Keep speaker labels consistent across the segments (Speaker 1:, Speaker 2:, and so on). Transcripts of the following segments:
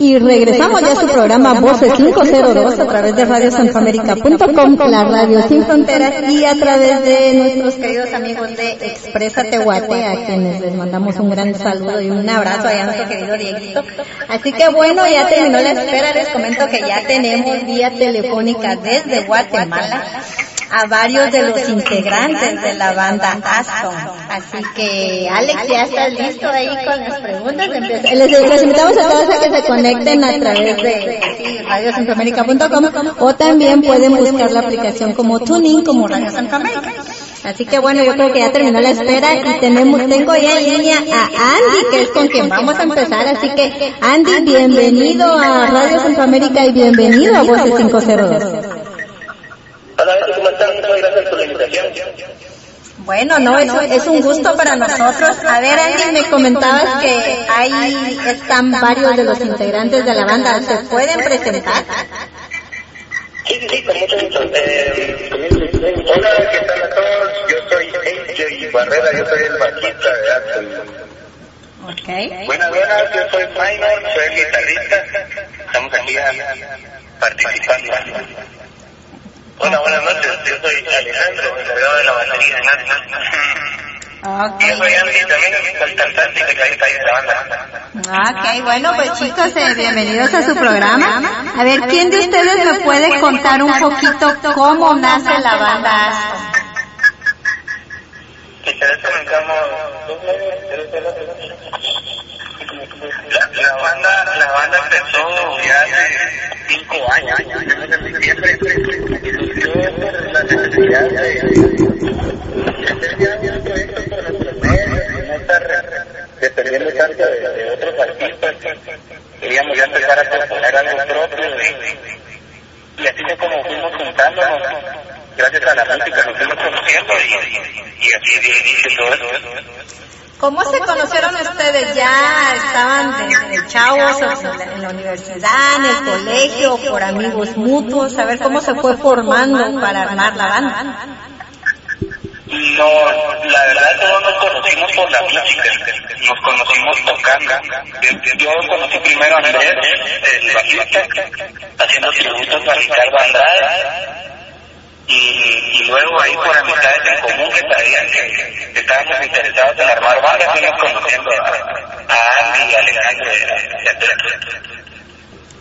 Speaker 1: Y regresamos ya a su programa Voces 502 a través de radiocentroamérica.com, la radio sin fronteras y a través de nuestros queridos amigos de Expresa Tehuate, a quienes les mandamos un gran saludo y un abrazo a nuestro querido Dieguito. Así que bueno, ya terminó la espera, les comento que ya tenemos vía telefónica desde Guatemala a varios de los integrantes de la banda Aston. Así que, Alex, ya estás listo ahí con las preguntas. Les, invitamos a todos a que se conecten a través de radiocentroamérica.com o también pueden buscar la aplicación como Tuning como Radio Centroamérica. Así que bueno, yo creo que ya terminó la espera y tenemos, tengo ya en línea a Andy, que es con quien vamos a empezar. Así que, Andy, bienvenido a Radio Centroamérica y bienvenido a Voces 502.
Speaker 2: Hola, ¿cómo están? Muchas gracias por la invitación.
Speaker 1: Bueno, no, es, es un gusto para nosotros. A ver, Andy, me comentabas que ahí están varios de los integrantes de la banda. ¿Se pueden presentar?
Speaker 2: Sí, sí, con mucho gusto. Eh, hola, ¿qué tal a todos? Yo soy AJ Barrera, yo soy el bajista de Aston.
Speaker 1: Okay.
Speaker 2: Buenas, buenas, yo soy Minor, soy el guitarrista. Estamos aquí participando. Hola, buenas noches. Yo soy Alejandro, encargado de la batería de Nat.
Speaker 1: Okay.
Speaker 2: Yo soy Andy también, soy cantante y tecladista de esta banda.
Speaker 1: Ok, bueno, pues chicos, eh, bienvenidos a su programa. A ver, ¿quién de ustedes me puede contar un poquito cómo nace la banda Aston?
Speaker 2: Quizás comenzamos la, la banda la banda empezó ya hace cinco años en estar dependiendo tanto de, otros artistas queríamos ya empezar a componer algo propio y, así fue como fuimos juntándonos gracias a la música nos fuimos conociendo y, y así dio inicio todo esto
Speaker 1: ¿Cómo se conocieron ustedes? ¿Ya estaban desde chavos en la, en la universidad, en el colegio, por amigos mutuos? A ver cómo se fue formando para armar la banda.
Speaker 2: No, la verdad todos nos conocimos por la música, nos conocimos tocando. Yo conocí primero a Andrés, el bajista, haciendo tributos a Ricardo Andrade. Y, y luego ahí por amistades en común que sabían que, que estábamos interesados en armar bandas, conociendo a, Andy, Alejandro y a Andrés.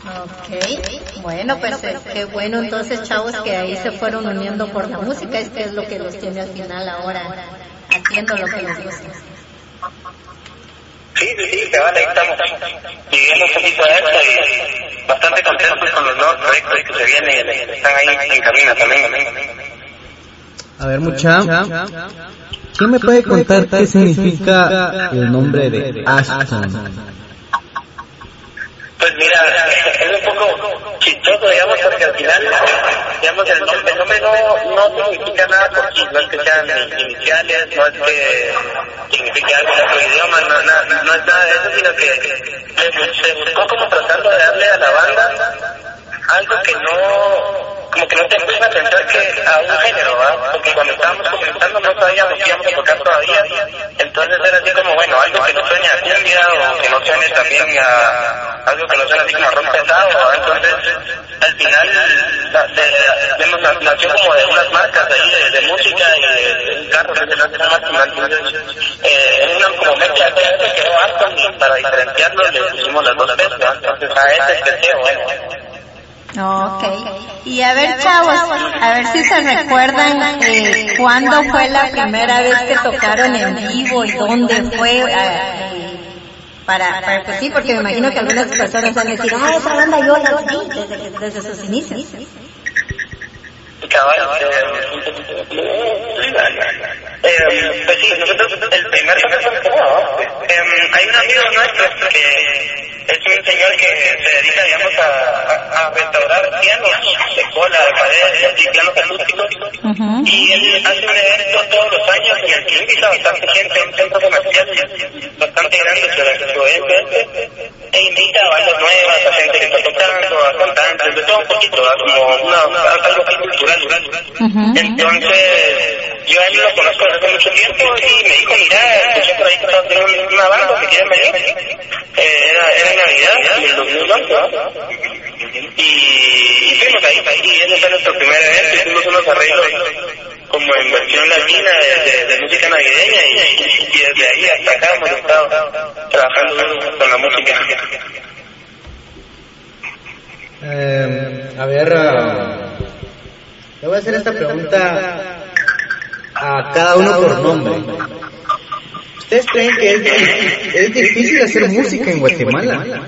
Speaker 1: Ok, bueno, pues eh, qué bueno entonces chavos que ahí se fueron uniendo por la música, es que es lo que los tiene al final ahora haciendo lo que les gusta.
Speaker 2: Sí, sí, sí, que vale, ahí estamos viviendo un poquito de esto y bastante contentos con los nuevos proyectos que se vienen, están ahí en camino también.
Speaker 3: A ver, mucha. ¿Quién me puede contar qué significa el nombre de Ashton?
Speaker 2: Pues mira, es un poco chistoso, digamos, porque al final, digamos, el nombre, el nombre no, no significa nada por sí, no es que sean iniciales, no es que signifique algo en otro idioma, no, no, no es nada de eso, sino que se buscó como tratando de darle a la banda algo que no, como que no te empieza a pensar que a un género, ¿verdad? Porque cuando estábamos comenzando no sabíamos que íbamos a tocar todavía, entonces era así como, bueno, algo que no suene a cumbia o que no suene también a algo que no suene así como a rock pesado. Entonces, al final, de, nació como de unas marcas ahí de, música y de, carros que se hacen máquina, entonces, eh, una como mezcla de quedó Aston y para diferenciarlo le pusimos las dos veces. Entonces, a ese especie, bueno.
Speaker 1: Ok. Y a ver, chavos, a ver si se recuerdan eh, cuándo fue la primera vez que tocaron en vivo y dónde fue. eh, para, para que sí, porque me imagino que algunas personas van a decir, ah, esa banda yo la vi desde, desde sus inicios.
Speaker 2: Eh, pues sí, nosotros el primer toque eh, hay un amigo nuestro que es un señor que se dedica, digamos, a, a, a restaurar pianos de cola, de pared, y así, pianos acústicos. Y él hace un evento todos los años el que invita a bastante gente, un centro comercial bastante grande sobre su e invita a bandas nuevas, a gente que está tocando, a cantantes, de todo un poquito, ¿verdad? como una, algo cultural. Entonces, yo a él lo conozco desde hace mucho tiempo y me dijo, mira, escuché por ahí que estaba teniendo una banda que quieren venir. Eh, era, era Navidad del 2011, ¿no? Y, y fuimos ahí, y ese fue nuestro primer evento, hicimos unos arreglos como en versión latina de, música navideña y, desde ahí hasta acá hemos estado trabajando con la música.
Speaker 3: Eh, a ver, uh, le voy a hacer esta pregunta a cada uno por nombre. ¿Ustedes creen que es, es difícil hacer música en Guatemala?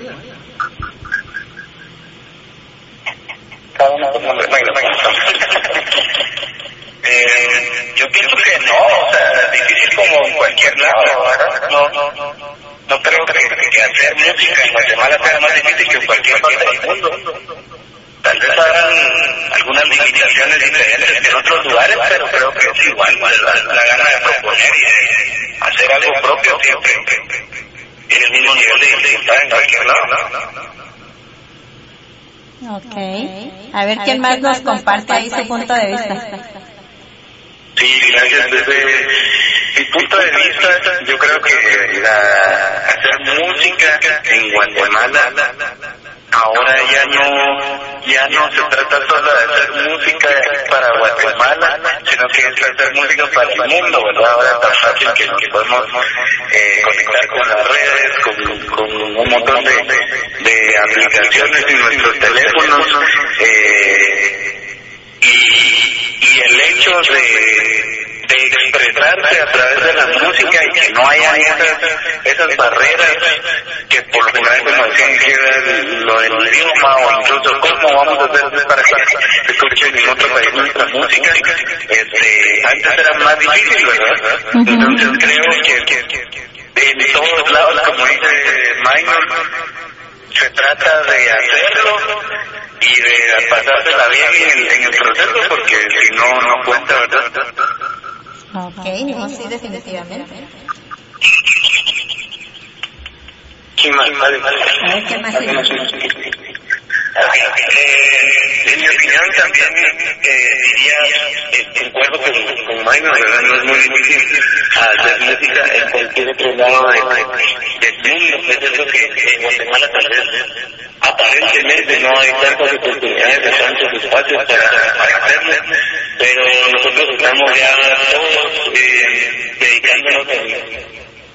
Speaker 2: Cada uno. Eh, yo pienso que no, o sea, es difícil como en cualquier lado, ¿verdad? No, no, no, no creo que, que hacer música en Guatemala sea más difícil que en cualquier parte del mundo. Tal vez habrán algunas limitaciones diferentes que en otros lugares, pero creo que es igual, la, la gana de proponer y de hacer algo propio siempre tiene el mismo nivel de dificultad en cualquier lado.
Speaker 1: Ok. A ver quién más nos comparte ahí su punto de vista.
Speaker 2: Sí, gracias. Desde mi punto de vista, yo creo que la, hacer música en Guatemala ahora ya no ya no se trata solo de hacer música para Guatemala, sino que es hacer música para el mundo, ¿verdad? Ahora es tan fácil que, podemos eh, conectar con las redes, con, un montón de, de aplicaciones en nuestros teléfonos. Eh, y, y el hecho de, de expresarse a través de la música y que no haya esas, esas barreras que por lo general como decían que lo del idioma o incluso cómo vamos a hacer para que escuchen en otro país nuestra música este antes era más difícil verdad entonces creo que, que en todos lados como dice Minor se trata de hacerlo y de pasársela bien en, en el proceso porque si no, no cuenta, ¿verdad?
Speaker 1: Ok, no, sí, definitivamente.
Speaker 2: ¿Quién más? Vale, vale.
Speaker 1: A ver, ¿qué más
Speaker 2: Eh, en mi opinión también eh, diría, eh, concuerdo con, con Minor, ¿verdad? No es muy difícil hacer música en cualquier otro lado de, de, del mundo. Es eso que en Guatemala tal vez aparentemente no hay tantas oportunidades de tantos espacios para, para hacerlo, pero nosotros estamos ya todos eh, dedicándonos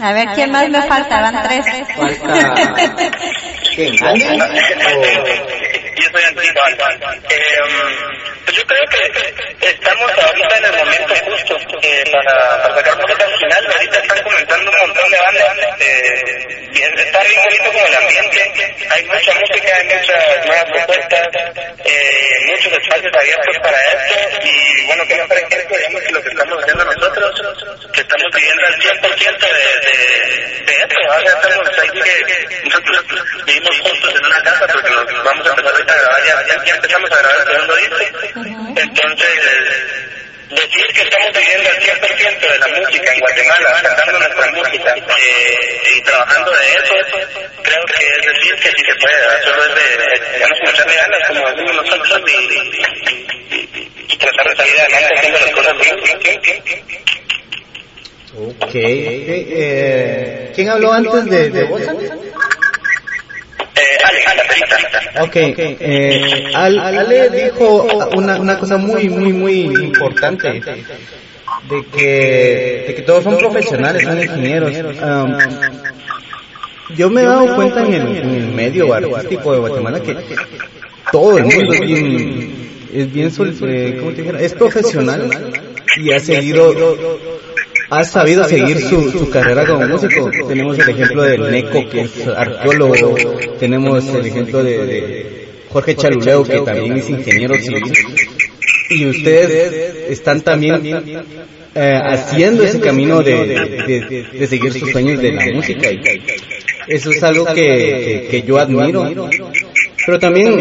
Speaker 2: A
Speaker 1: ver, ¿quién más me falta? Van tres.
Speaker 3: Falta... ¿Quién? ¿Alguien? O-
Speaker 2: Yo soy pues yo creo que estamos ahorita en el momento justo para, sacar música al final. Ahorita están comenzando un montón de bandas. Eh, está bien bonito como el ambiente. Hay mucha música, hay muchas nuevas propuestas, eh, muchos espacios abiertos para esto. Y bueno, que ejemplo, digamos, que lo que estamos haciendo nosotros, que estamos viviendo al 100% de, de, de esto. Ahora estamos ahí que nosotros vivimos juntos en una casa porque nos vamos a empezar a grabar, ya, ya, empezamos a grabar el segundo disco. Entonces, decir que estamos viviendo al 100% de la música en Guatemala, cantando nuestra música eh, y trabajando de eso, creo que es decir que sí se puede, solo es de, se echarle ganas, como decimos nosotros, y, y, y, y tratar de salir adelante haciendo las cosas bien, bien, bien, bien,
Speaker 3: Ok. Eh, ¿Quién habló antes de, de vos?
Speaker 2: Eh, Ale, perita.
Speaker 3: Ok, eh, Al- Ale dijo una, una cosa muy, muy, muy importante, de que, de que todos son profesionales, son ingenieros. Um, yo me he dado cuenta en el, en el medio artístico de Guatemala que todo el mundo es bien, es bien, sol- eh, ¿cómo te dijera? Es profesional y ha seguido ha sabido seguir su, su carrera como músico. Tenemos el ejemplo del Neco, que es arqueólogo, tenemos el ejemplo de, de Jorge Chaluleo, que también es ingeniero civil. y ustedes están también eh, haciendo ese camino de, de, seguir sus sueños de la música. Y eso es algo que, que, yo admiro. Pero también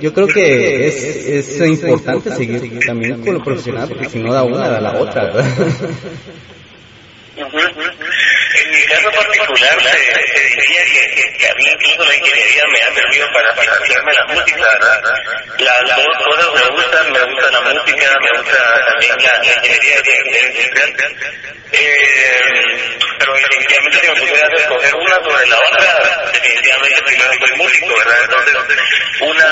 Speaker 3: yo creo que es, es importante seguir también con lo profesional, porque si no da una, da la otra.
Speaker 2: Se, diría que, que, a mí incluso la ingeniería me ha servido para financiarme la música, ¿verdad? Las dos cosas me gustan, me gusta la música, me gusta también la, ingeniería industrial. Eh, pero definitivamente si me pudiera escoger una sobre la otra, definitivamente primero soy músico, ¿verdad? Entonces, una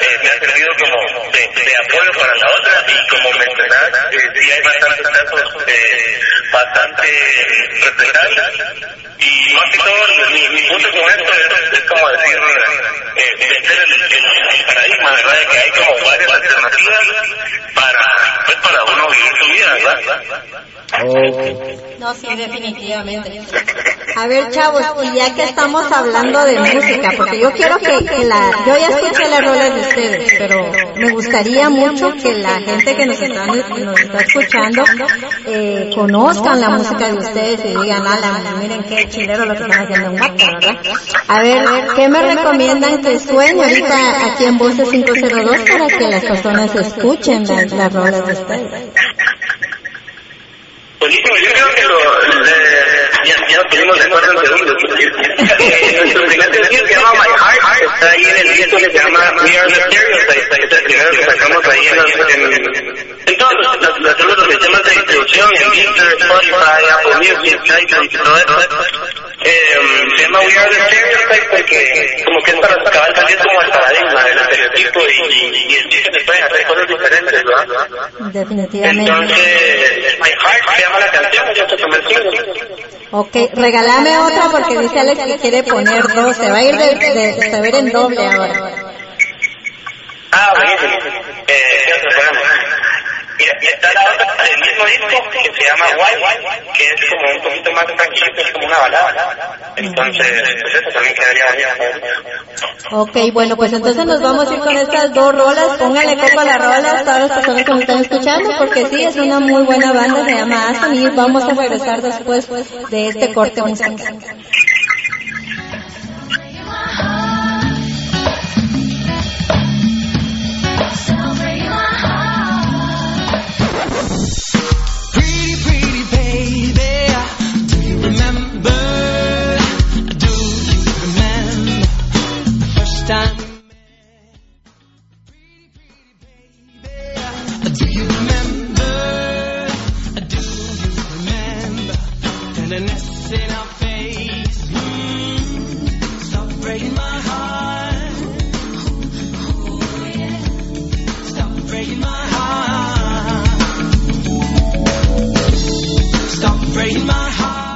Speaker 2: eh, me ha servido como de, de, apoyo para la otra y como mencionas, eh, sí hay bastantes casos eh, bastante respetables y más que todo mi, mi punto con esto es, es como decir eh, vencer el, el, el, paradigma, ¿verdad? De que hay como varias alternativas para, pues, para uno vivir su vida, ¿verdad?
Speaker 4: No, sí, definitivamente. A ver, chavos, y ya que estamos hablando de música, porque yo quiero que, que la, yo ya escuché las rolas de ustedes, pero me gustaría mucho que la gente que nos está, nos está escuchando eh, conozcan la música de ustedes y digan, ala, miren qué chilero lo que están haciendo en Guapa, ¿verdad? A ver, ¿qué me recomiendan que suene ahorita aquí en Voces 502 para que las personas escuchen las, las rolas de ustedes?
Speaker 2: Buenísimo, yo creo que lo, ya, ya nos pusimos de acuerdo en segundos. Nuestro primer sencillo se llama My Heart, está ahí en el disco que se llama We Are the Stereotypes, es el primero que sacamos ahí en, en, en todos los, los, sistemas de distribución, en Deezer, Spotify, Apple Music, iTunes y todo eso. Eh, se llama We Are the Stereotypes porque como que es para acabar también como el paradigma del estereotipo y, y, y el chiste que pueden hacer cosas diferentes, ¿verdad?
Speaker 4: Definitivamente.
Speaker 2: Entonces, My Heart se llama la canción, yo te convencí.
Speaker 4: Ok, regálame otra porque dice Alex que quiere poner dos, se va a ir de, de, de saber en doble ahora.
Speaker 2: Ah, buenísimo. Eh, Mira, y está la del mismo disco que se llama Wild, que es como un poquito más tranquilo, es como una balada. Entonces, pues eso también quedaría bien.
Speaker 4: Ok, bueno, pues entonces nos vamos a ir con estas dos rolas. Póngale coco a la rola a todas las personas que nos están escuchando, porque sí, es una muy buena banda, se llama Aston, y vamos a regresar después de este corte musical. time break my heart.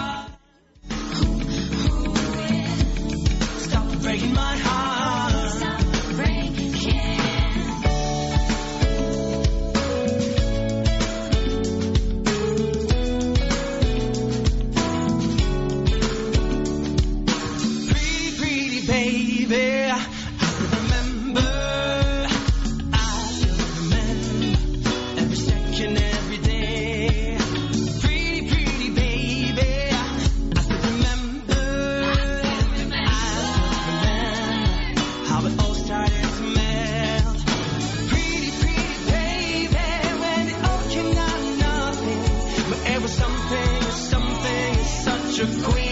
Speaker 4: such a queen.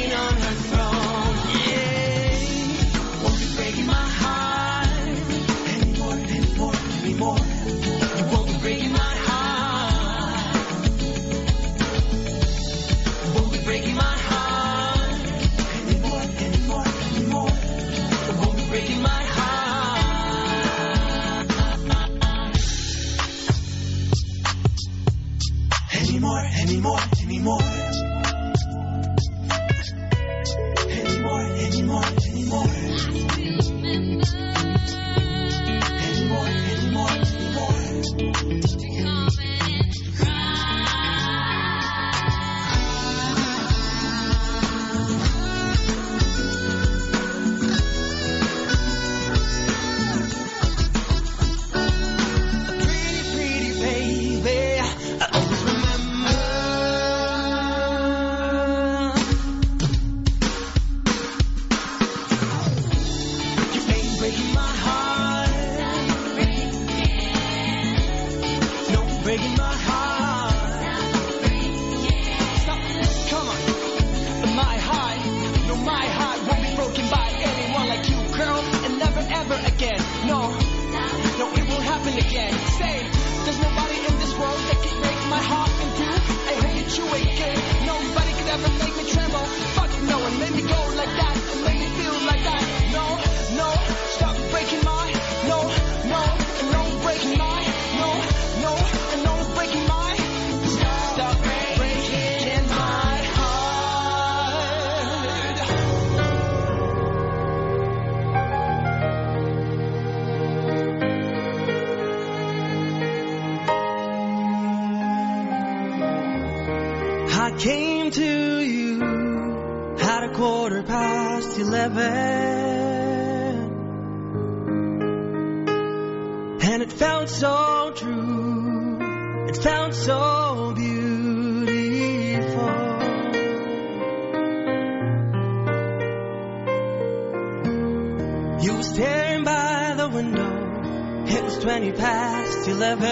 Speaker 4: You were staring by the window. It was twenty past eleven.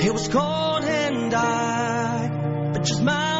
Speaker 4: It was cold and dark, but just smile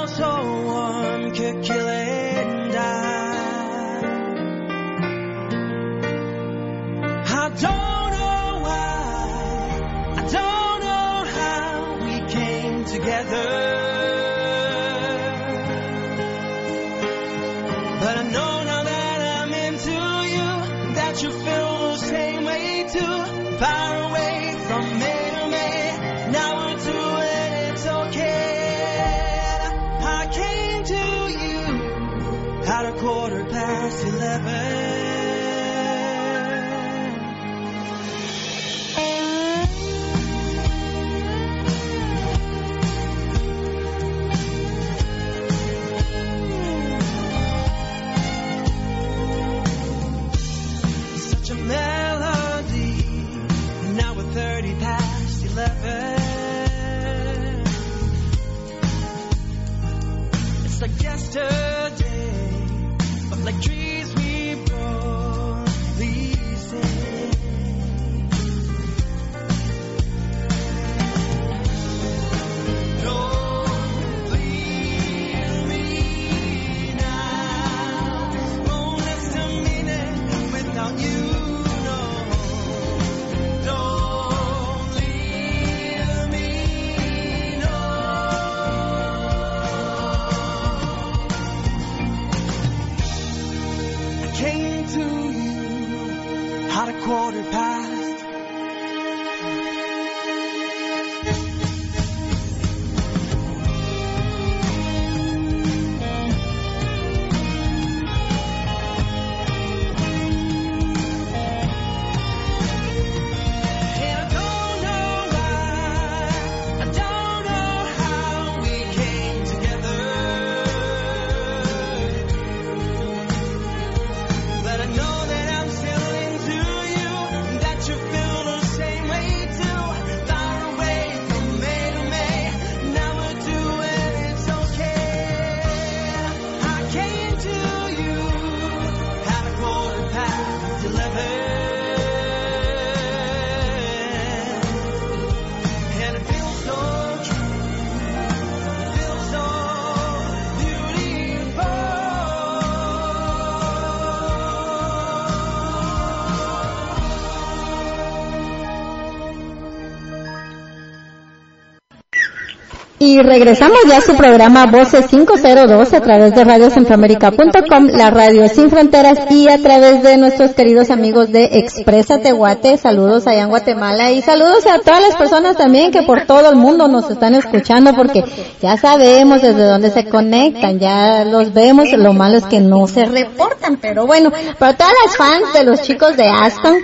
Speaker 1: Y regresamos ya a su programa Voces 502 a través de radiocentroamérica.com, la radio sin fronteras y a través de nuestros queridos amigos de Expresa Tehuate. Saludos allá en Guatemala y saludos a todas las personas también que por todo el mundo nos están escuchando porque ya sabemos desde dónde se conectan, ya los vemos, lo malo es que no se reportan, pero bueno, para todas las fans de los chicos de Aston,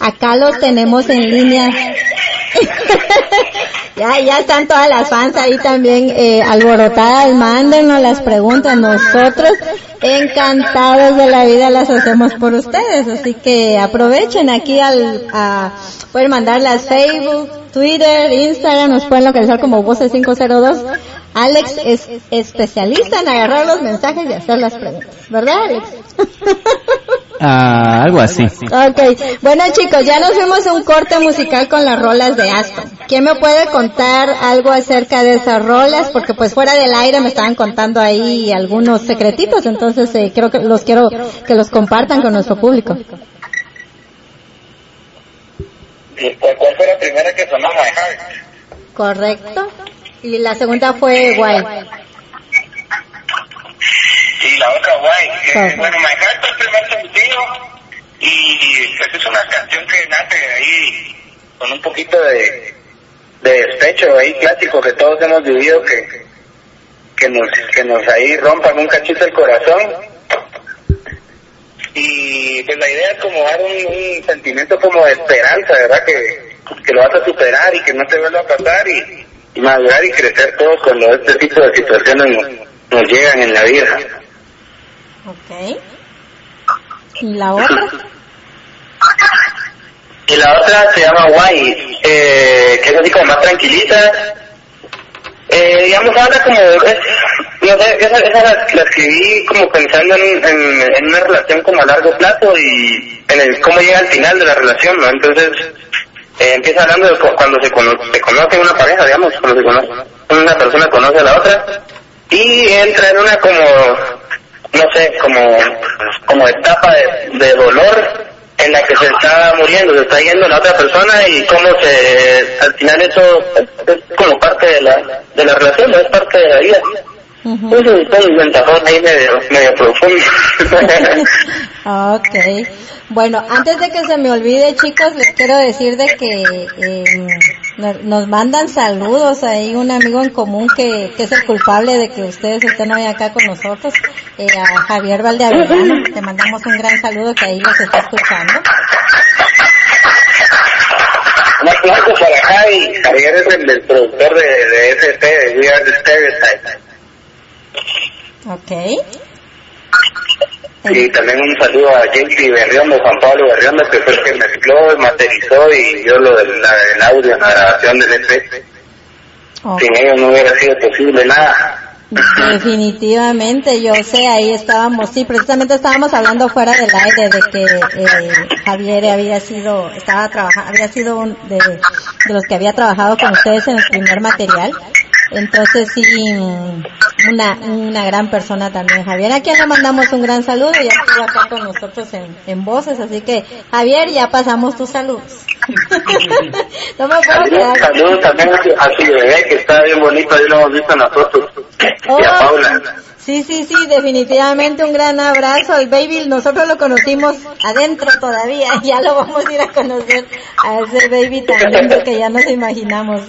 Speaker 1: acá los tenemos en línea. ya, ya están todas las fans ahí también eh, alborotadas, mándenos las preguntas, nosotros encantados de la vida las hacemos por ustedes, así que aprovechen aquí al, a, pueden mandarlas Facebook, Twitter, Instagram, nos pueden localizar como Voces 502. Alex es especialista en agarrar los mensajes y hacer las preguntas, ¿verdad Alex?
Speaker 5: Ah, algo así.
Speaker 1: Ok, bueno chicos, ya nos a un corte musical con las rolas de Aston. ¿Quién me puede contar algo acerca de esas rolas? Porque pues fuera del aire me estaban contando ahí algunos secretitos, entonces eh, creo que los quiero que los compartan con nuestro público.
Speaker 2: ¿Y ¿Cuál, fue la primera que sonó My Heart?
Speaker 1: Correcto. Y la segunda fue Guay.
Speaker 2: Y la otra guay. Eh, bueno, My Heart fue el primer sencillo y pues es una canción que nace ahí con un poquito de, de despecho ahí clásico que todos hemos vivido que que nos que nos ahí rompan un cachito el corazón y pues la idea es como dar un, un sentimiento como de esperanza verdad que que lo vas a superar y que no te vuelva a pasar y, y madurar y crecer todos cuando este tipo de situaciones nos, nos llegan en la vida.
Speaker 1: Ok. ¿Y la otra?
Speaker 2: Y la otra se llama Guay, eh, que es así como más tranquilita. Eh, digamos, habla como, no sé, esa, esa la, escribí como pensando en, una relación como a largo plazo y en el cómo llega al final de la relación, ¿no? Entonces, eh, empieza hablando de cu- cuando se, cono se conoce una pareja, digamos, cuando se conoce, una persona conoce a la otra y entra en una como, no sé, como, como etapa de dolor en la que se está muriendo, se está yendo la otra persona y cómo se, al final eso es como parte de la, de la relación, no es parte de la vida.
Speaker 1: Ujú.
Speaker 2: Es un, ventajón ahí medio, medio profundo.
Speaker 1: Ok. Bueno, antes de que se me olvide, chicos, les quiero decir de que eh, no- nos mandan saludos ahí un amigo en común que, que es el culpable de que ustedes estén hoy acá con nosotros, eh, a Javier Valdeavellano. Te mandamos un gran saludo que ahí los está escuchando.
Speaker 2: Un aplauso para Javi. Javier es el, el productor de, de ST, de We Are the Stereotype.
Speaker 1: Ok.
Speaker 2: Y también un saludo a JP Berriondo, Juan Pablo Berriondo, que fue el que mezcló, masterizó y dio lo del, audio en la grabación del EP. Sin ellos no hubiera sido posible nada.
Speaker 1: Definitivamente, yo sé, ahí estábamos, sí, precisamente estábamos hablando fuera del aire de que eh, Javier había sido, estaba trabajando, había sido un de, de los que había trabajado con ustedes en el primer material. Entonces sí, una, una gran persona también, Javier. A quien le mandamos un gran saludo, ya estuvo acá con nosotros en, en voces, así que Javier, ya pasamos tus saludos. no me puedo
Speaker 2: Saludos,
Speaker 1: quedar.
Speaker 2: saludos también a su, bebé, que está bien bonito, ahí lo hemos visto fotos.
Speaker 1: Oh,
Speaker 2: Y a Paula.
Speaker 1: Sí, sí, sí, definitivamente un gran abrazo. El baby nosotros lo conocimos adentro todavía, ya lo vamos a ir a conocer a ese baby tan lindo que ya nos imaginamos.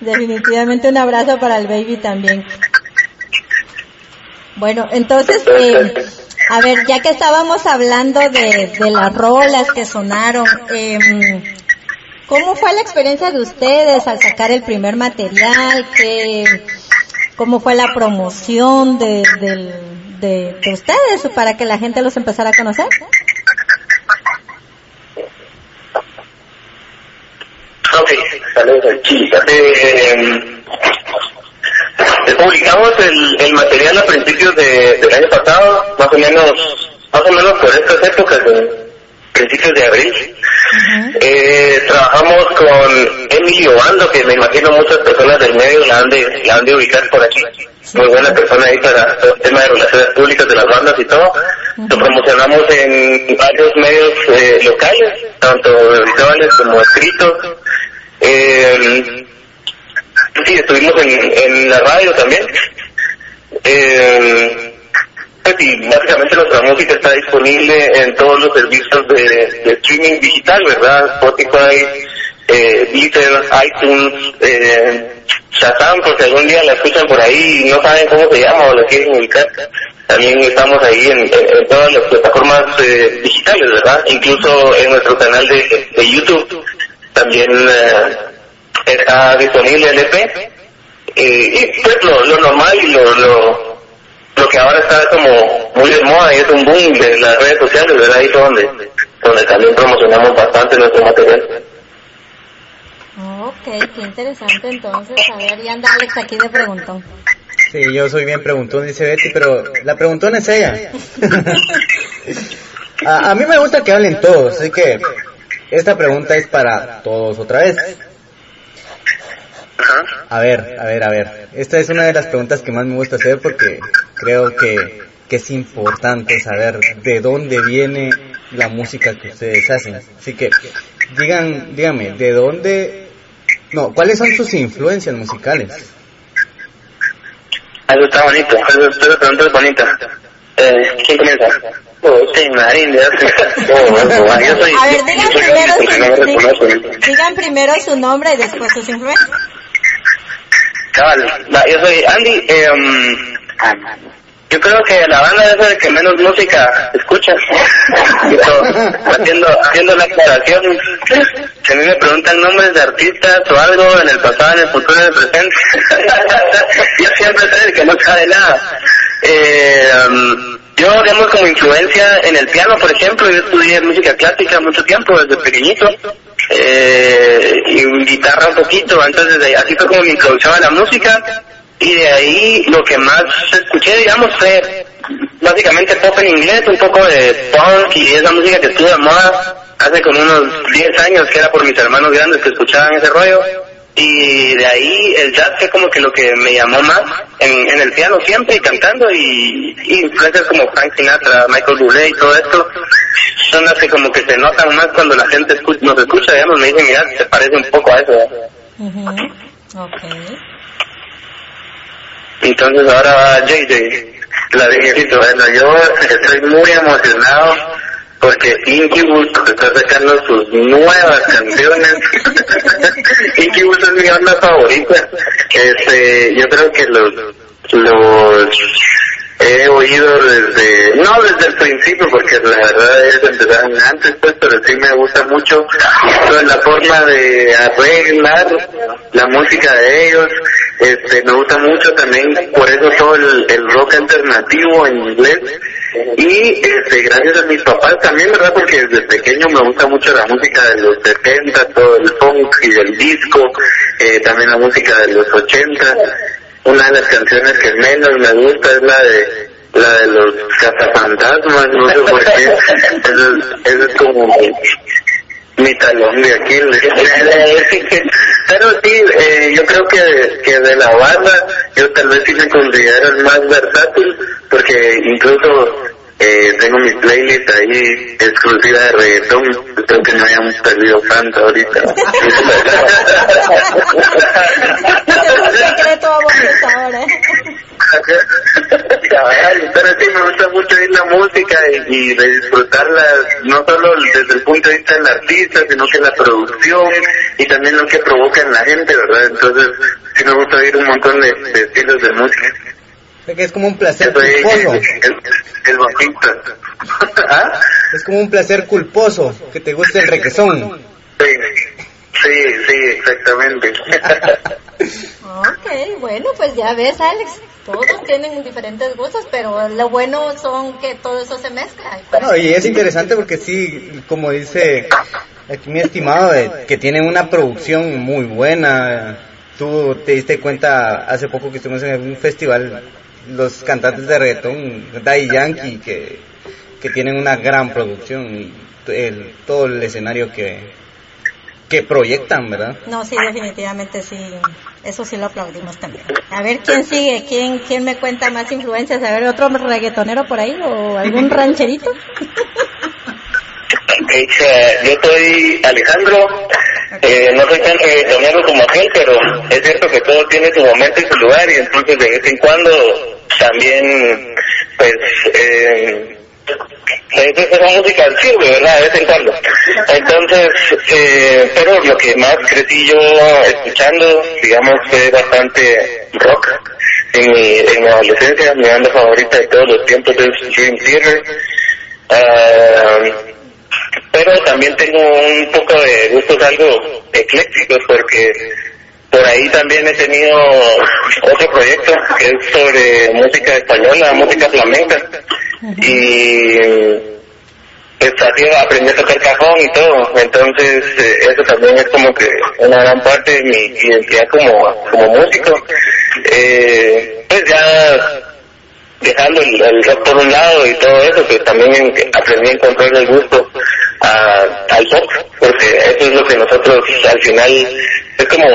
Speaker 1: Definitivamente un abrazo para el baby también. Bueno, entonces, eh, a ver, ya que estábamos hablando de, de las rolas que sonaron, eh, ¿cómo fue la experiencia de ustedes al sacar el primer material? ¿Qué, ¿Cómo fue la promoción de, de, de ustedes para que la gente los empezara a conocer?
Speaker 2: Ok, saludos al chica. Eh, eh, publicamos el, el material a principios de, del año pasado, más o menos, más o menos por estas épocas, de principios de abril. Eh, trabajamos con Emilio Bando, que me imagino muchas personas del medio la han de, la han de ubicar por aquí. Muy buena persona ahí para todo el tema de relaciones públicas de las bandas y todo. Lo promocionamos en varios medios eh, locales, tanto visuales como escritos. Eh, sí, estuvimos en, en la radio también. Eh, pues y básicamente nuestra música está disponible en todos los servicios de, de streaming digital, ¿verdad? Spotify, eh, Deezer, iTunes, eh, Shazam, porque algún día la escuchan por ahí y no saben cómo se llama o la quieren ubicar. También estamos ahí en, todas las plataformas eh, digitales, ¿verdad? Incluso en nuestro canal de, YouTube también eh, está disponible el EP. Y pues lo, lo normal y lo, lo, lo que ahora está como muy de moda y es un boom de las redes sociales, ¿verdad? Ahí es donde, donde también promocionamos bastante nuestro material.
Speaker 1: Ok, qué interesante entonces. A ver, y anda Alex aquí de preguntón.
Speaker 3: Sí, yo soy bien preguntón, dice Betty, pero la preguntona es ella. a, a mí me gusta que hablen todos, así que esta pregunta es para todos otra vez. A ver, a ver, a ver. Esta es una de las preguntas que más me gusta hacer porque creo que, que es importante saber de dónde viene la música que ustedes hacen. Así que, digan, díganme, ¿de dónde, no, cuáles son sus influencias musicales?
Speaker 2: Eso está bonito, eso, esa pregunta es bonita. Eh, ¿Quién comienza? Oh, sí, Marín, de hace... Oh, yo soy...
Speaker 1: A ver, digan
Speaker 2: yo soy
Speaker 1: primero,
Speaker 2: no
Speaker 1: su, digan primero su nombre y después sus influencias.
Speaker 2: Cabal, va, yo soy Andy. Eh, um, Yo creo que la banda es el que menos música escucha. Haciendo, haciendo la aclaración, si a mí me preguntan nombres de artistas o algo en el pasado, en el futuro, en el presente, yo siempre soy el que no sabe nada. Eh, um, yo, digamos, como influencia en el piano, por ejemplo, yo estudié música clásica mucho tiempo, desde pequeñito, eh, y guitarra un poquito, entonces así fue como mi introducción a la música, y de ahí lo que más escuché, digamos, fue básicamente pop en inglés, un poco de punk y esa música que estuvo de moda hace como unos 10 años, que era por mis hermanos grandes que escuchaban ese rollo. Y de ahí el jazz fue como que lo que me llamó más en, el piano siempre y cantando y, influencias como Frank Sinatra, Michael Bublé y todo esto son las que como que se notan más cuando la gente escu- nos escucha, digamos, me dicen, mira, se parece un poco a eso.
Speaker 1: Ujú. Ok.
Speaker 2: Entonces ahora va JJ, la viejito. Bueno, yo estoy muy emocionado porque Incubus está sacando sus nuevas canciones. Incubus es mi banda favorita. Este, yo creo que los, los he oído desde, no desde el principio, porque la verdad es empezaron antes, pues, pero sí me gusta mucho toda la forma de arreglar la música de ellos. Este, me gusta mucho también, por eso todo el, rock alternativo en inglés. Y este, gracias a mis papás también, ¿verdad? Porque desde pequeño me gusta mucho la música de los 70, todo el funk y el disco, eh, también la música de los 80 una de las canciones que menos me gusta es la de la de los cazafantasmas, no sé por qué. Eso, es- eso es como mi, mi talón de Aquiles. Pero sí, eh, yo creo que, que de la banda, yo tal vez sí me considero el más versátil, porque incluso eh, tengo mi playlist ahí exclusiva de reggaetón, creo que no hayamos perdido tanto ahorita.
Speaker 1: Secreto ahora.
Speaker 2: Cabal, Pero sí me gusta mucho oír la música y, y de disfrutarla, no solo desde el punto de vista del artista, sino que la producción y también lo que provoca en la gente, ¿verdad? Entonces, sí me gusta oír un montón de, de estilos de música.
Speaker 3: Es como un placer
Speaker 2: el,
Speaker 3: culposo.
Speaker 2: el bajista. ¿Ah?
Speaker 3: Es como un placer culposo que te guste el requesón.
Speaker 2: Sí, sí, sí, exactamente.
Speaker 1: Ok, bueno, pues ya ves, Alex. Todos tienen diferentes gustos, pero lo bueno son que todo eso se mezcla.
Speaker 3: No, y es interesante porque sí, como dice aquí mi estimado, de que tienen una producción muy buena. Tú te diste cuenta hace poco que estuvimos en un festival, los cantantes de reggaetón, Daddy Yankee, que, que tienen una gran producción y el, todo el escenario que, que proyectan, ¿verdad?
Speaker 1: No, sí, definitivamente sí. Eso sí lo aplaudimos también. A ver quién sigue, quién, quién me cuenta más influencias. A ver, otro reggaetonero por ahí o algún rancherito.
Speaker 2: Eh, yo soy Alejandro, eh, no soy tan reggaetonero como aquel, pero es cierto que todo tiene su momento y su lugar y entonces de vez en cuando también, pues, eh, esa música sirve, ¿verdad? De vez en cuando. Entonces, eh, pero lo que más crecí yo escuchando, digamos, fue bastante rock. En mi, en mi adolescencia, mi banda favorita de todos los tiempos es Dream Theater. Ah, pero también tengo un poco de gustos algo eclécticos porque por ahí también he tenido otro proyecto que es sobre música española, música flamenca. Y pues así aprendí a tocar cajón y todo, entonces eh, eso también es como que una gran parte de mi identidad como, como músico. Eh, pues ya dejando el, el rock por un lado y todo eso, pues también aprendí a encontrar el gusto a- al pop, porque eso es lo que nosotros al final es como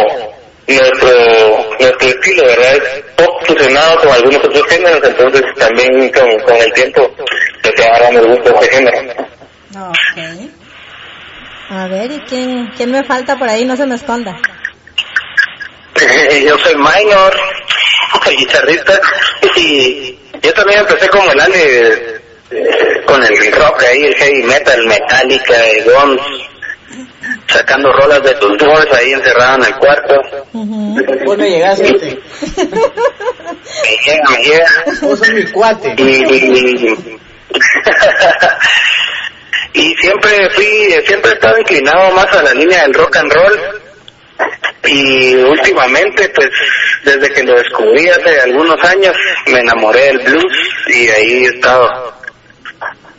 Speaker 2: nuestro nuestro estilo, ¿verdad? Es pop fusionado con algunos otros géneros, entonces también con, con el tiempo se te agarra el gusto a ese género.
Speaker 1: Ok. A ver, ¿y quién, quién me falta por ahí? No se me esconda.
Speaker 2: Yo soy minor, guitarrista, y yo también empecé como el Ale, eh, con el rock ahí, el heavy metal, Metallica, el Guns, sacando rolas de tus Doors ahí encerrado en el cuarto.
Speaker 1: Ujú.
Speaker 3: Vos me llegaste.
Speaker 2: Me llega, me llega.
Speaker 3: Vos sos mi cuate.
Speaker 2: Y, y siempre fui, siempre he estado inclinado más a la línea del rock and roll. Y últimamente, pues, desde que lo descubrí hace algunos años, me enamoré del blues y ahí he estado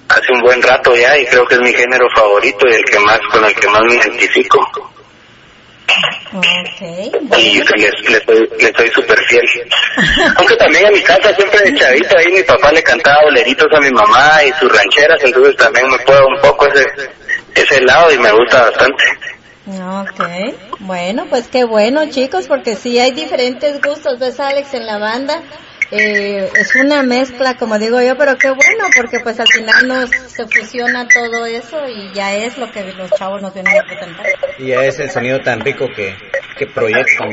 Speaker 2: hace un buen rato ya y creo que es mi género favorito y el que más, con el que más me identifico.
Speaker 1: Ok,
Speaker 2: y
Speaker 1: bueno.
Speaker 2: le, le soy, le soy súper fiel. Aunque también en mi casa siempre de chavito ahí mi papá le cantaba boleritos a mi mamá y sus rancheras, entonces también me puedo un poco ese, ese lado y me gusta bastante.
Speaker 1: Ok, bueno, pues qué bueno chicos, porque sí hay diferentes gustos, ¿ves Alex en la banda? Eh, es una mezcla, como digo yo, pero qué bueno, porque pues al final nos se fusiona todo eso y ya es lo que los chavos nos vienen a presentar.
Speaker 3: Y ya es el sonido tan rico que, que proyectan.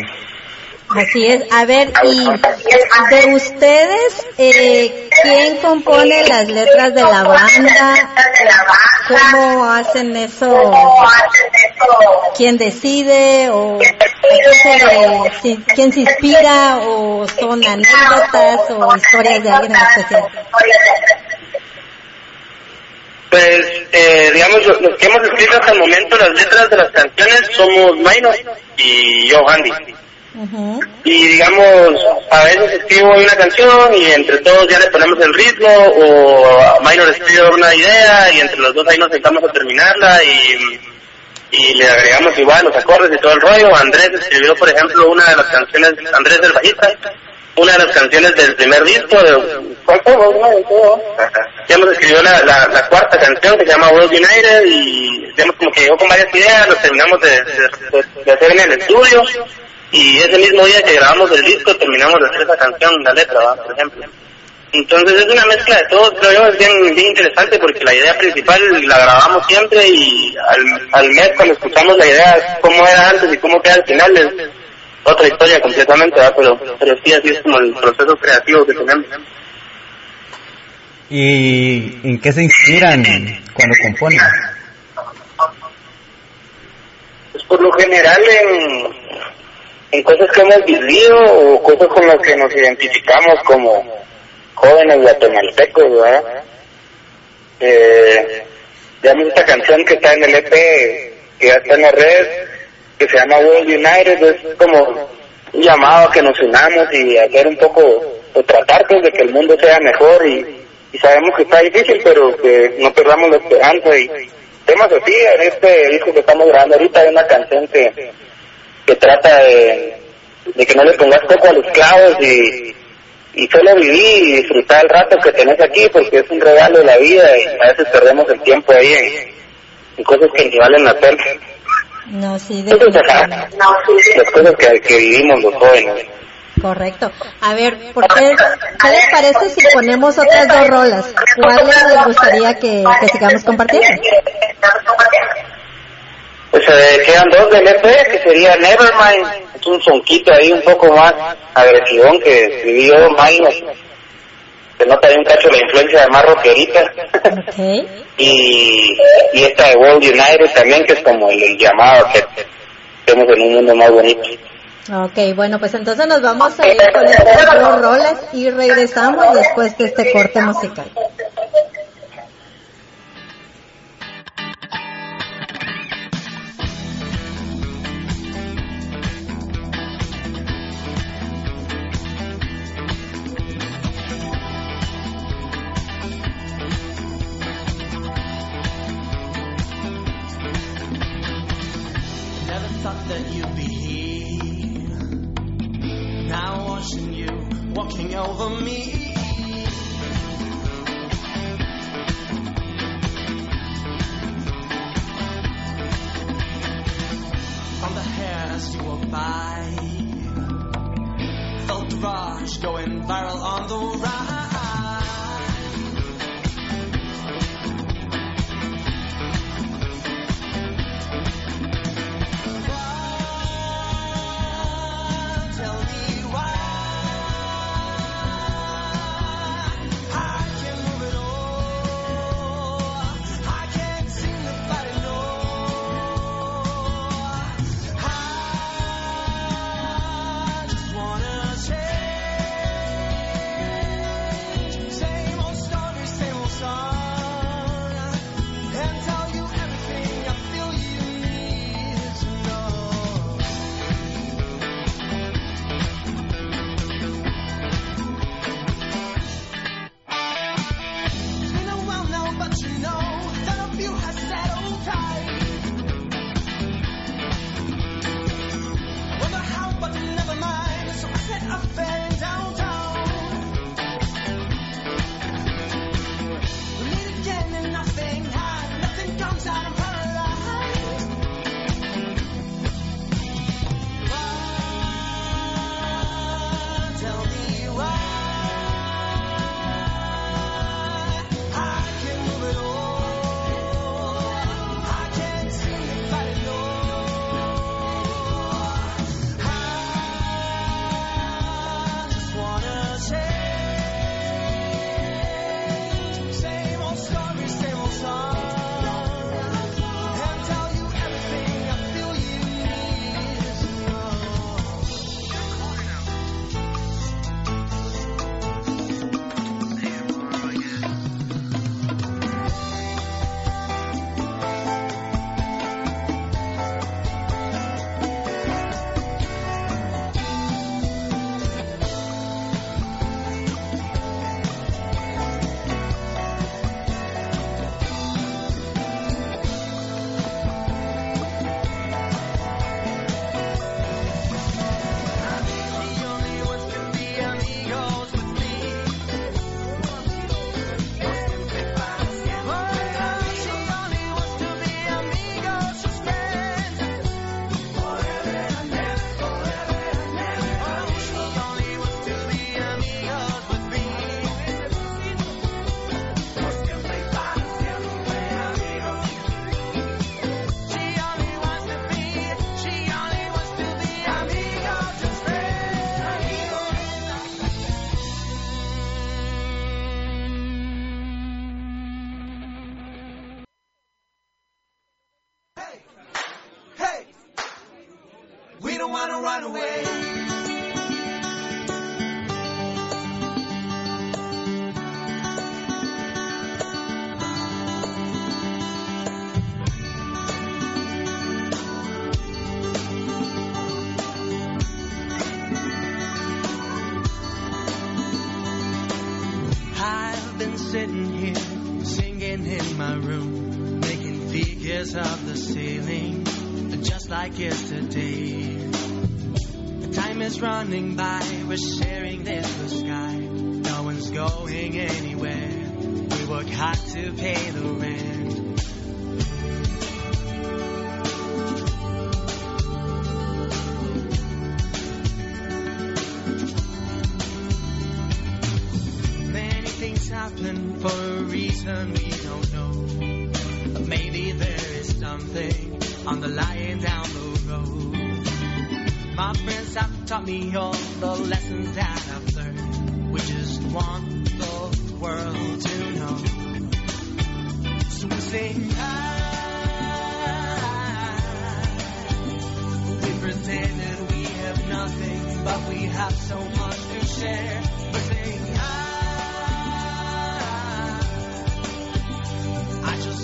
Speaker 1: Así es. A ver, y de ustedes, eh, ¿quién compone las letras de la banda? ¿Cómo hacen eso? ¿Quién decide? ¿O quién se inspira? ¿O son anécdotas o historias de alguien en especial?
Speaker 2: Pues, eh, digamos, los, que hemos escrito hasta el momento las letras de las canciones somos Minor y yo, Andy. Y digamos, a veces escribo una canción y entre todos ya le ponemos el ritmo, o Minor escribe una idea y entre los dos ahí nos sentamos a terminarla y, y le agregamos igual los acordes y todo el rollo. Andrés escribió, por ejemplo, una de las canciones, Andrés del bajista, una de las canciones del primer disco de... ¿Cuál fue? Ya nos escribió la, la, la cuarta canción que se llama World United y digamos como que llegó con varias ideas, los terminamos de, de- de hacer en el estudio y ese mismo día que grabamos el disco terminamos de hacer esa canción, la letra, ¿va? por ejemplo. Entonces es una mezcla de todo, creo yo, es bien, bien interesante porque la idea principal la grabamos siempre y al, al mes cuando escuchamos la idea, cómo era antes y cómo queda al final, es otra historia completamente, ¿va? Pero, pero sí, así es como el proceso creativo que tenemos.
Speaker 3: ¿Y en qué se inspiran cuando componen?
Speaker 2: Pues por lo general en, en cosas que hemos vivido o cosas con las que nos identificamos como jóvenes guatemaltecos, ¿verdad? Eh, esta canción que está en el EP, que ya está en la red, que se llama World United, es como un llamado a que nos unamos y hacer un poco, o tratar pues, de que el mundo sea mejor y, y sabemos que está difícil, pero que no perdamos la esperanza y temas así, en este disco que estamos grabando ahorita hay una canción que, que trata de, de que no le pongas coco a los clavos y, y solo vivir y disfrutar el rato que tenés aquí porque es un regalo de la vida y a veces perdemos el tiempo ahí en, en cosas que ni valen la pena.
Speaker 1: No, sí,
Speaker 2: Entonces, ajá, las cosas que, que vivimos los jóvenes.
Speaker 1: Correcto. A ver, ¿por qué, ¿qué les parece si ponemos otras dos rolas? ¿Cuáles les gustaría que, que sigamos compartiendo?
Speaker 2: Pues eh, quedan dos del EP, que sería Nevermind, es un sonquito ahí un poco más agresivón que escribió Minus. Se nota ahí un cacho la influencia de más rockerita. Y, y esta de World United también, que es como el, el llamado que estemos en un mundo más bonito.
Speaker 1: Ok, bueno, pues entonces nos vamos a ir con estas dos rolas y regresamos después de este corte musical.
Speaker 4: Thought that you'd be here. Now watching you walking over me. From the hair as you walk by. Felt the rush going viral on the rise.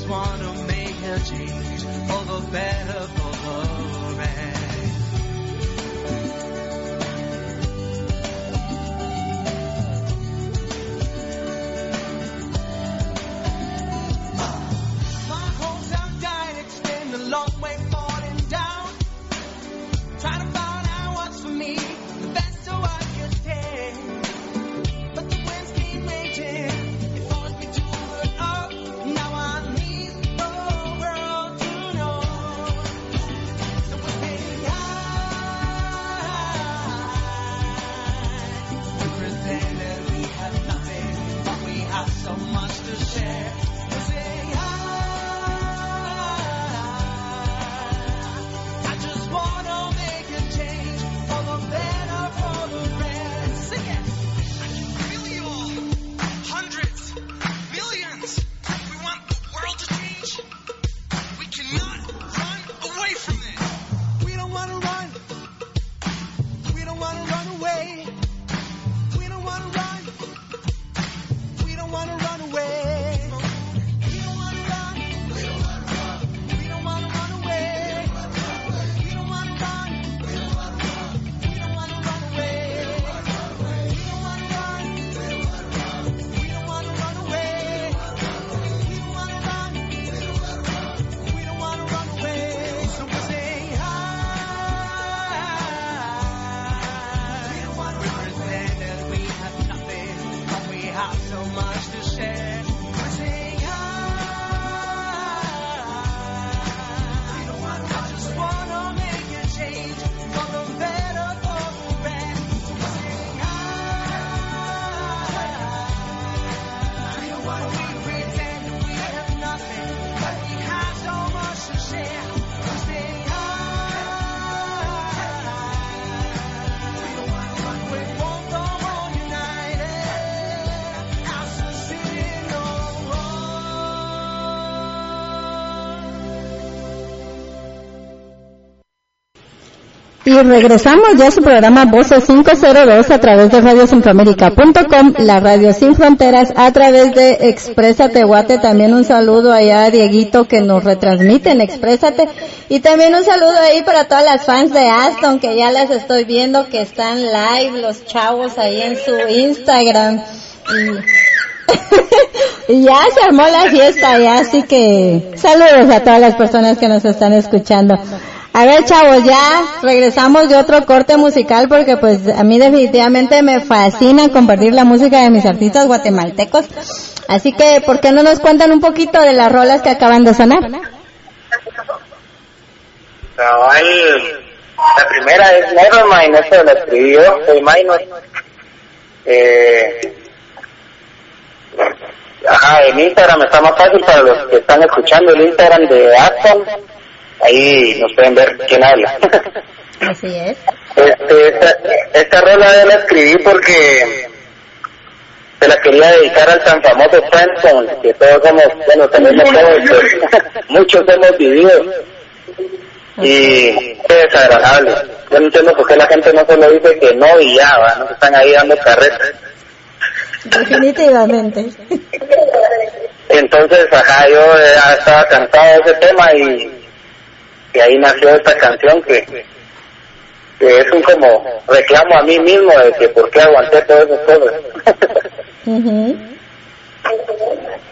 Speaker 4: Wanna make a change for the better
Speaker 1: Y regresamos ya a su programa Voces 502 a través de radiocentroamérica.com, la radio sin fronteras, a través de Exprésate Guate. También un saludo allá a Dieguito que nos retransmite en Exprésate. Y también un saludo ahí para todas las fans de Aston que ya las estoy viendo que están live, los chavos ahí en su Instagram. Y, y ya se armó la fiesta ya, así que saludos a todas las personas que nos están escuchando. A ver, chavos, ya regresamos de otro corte musical porque pues a mí definitivamente me fascina compartir la música de mis artistas guatemaltecos. Así que, ¿por qué no nos cuentan un poquito de las rolas que acaban de sonar?
Speaker 2: La primera es Nevermind, eso lo escribió, soy Minor. Eh, ajá, en Instagram está más fácil para los que están escuchando el Instagram de Aston. Ahí nos pueden ver quién habla.
Speaker 1: Así es.
Speaker 2: Este, esta, esta rola yo la escribí porque se la quería dedicar al tan famoso Friendzone, que todos somos, bueno, también todos, muchos hemos vivido Y es desagradable. Yo no entiendo por qué la gente no solo dice que no y ya, ¿va? no se están ahí dando carretas.
Speaker 1: Definitivamente.
Speaker 2: Entonces, ajá, yo ya estaba cansado de ese tema y, y ahí nació esta canción que, que es un como reclamo a mí mismo de que por qué aguanté todas esas cosas.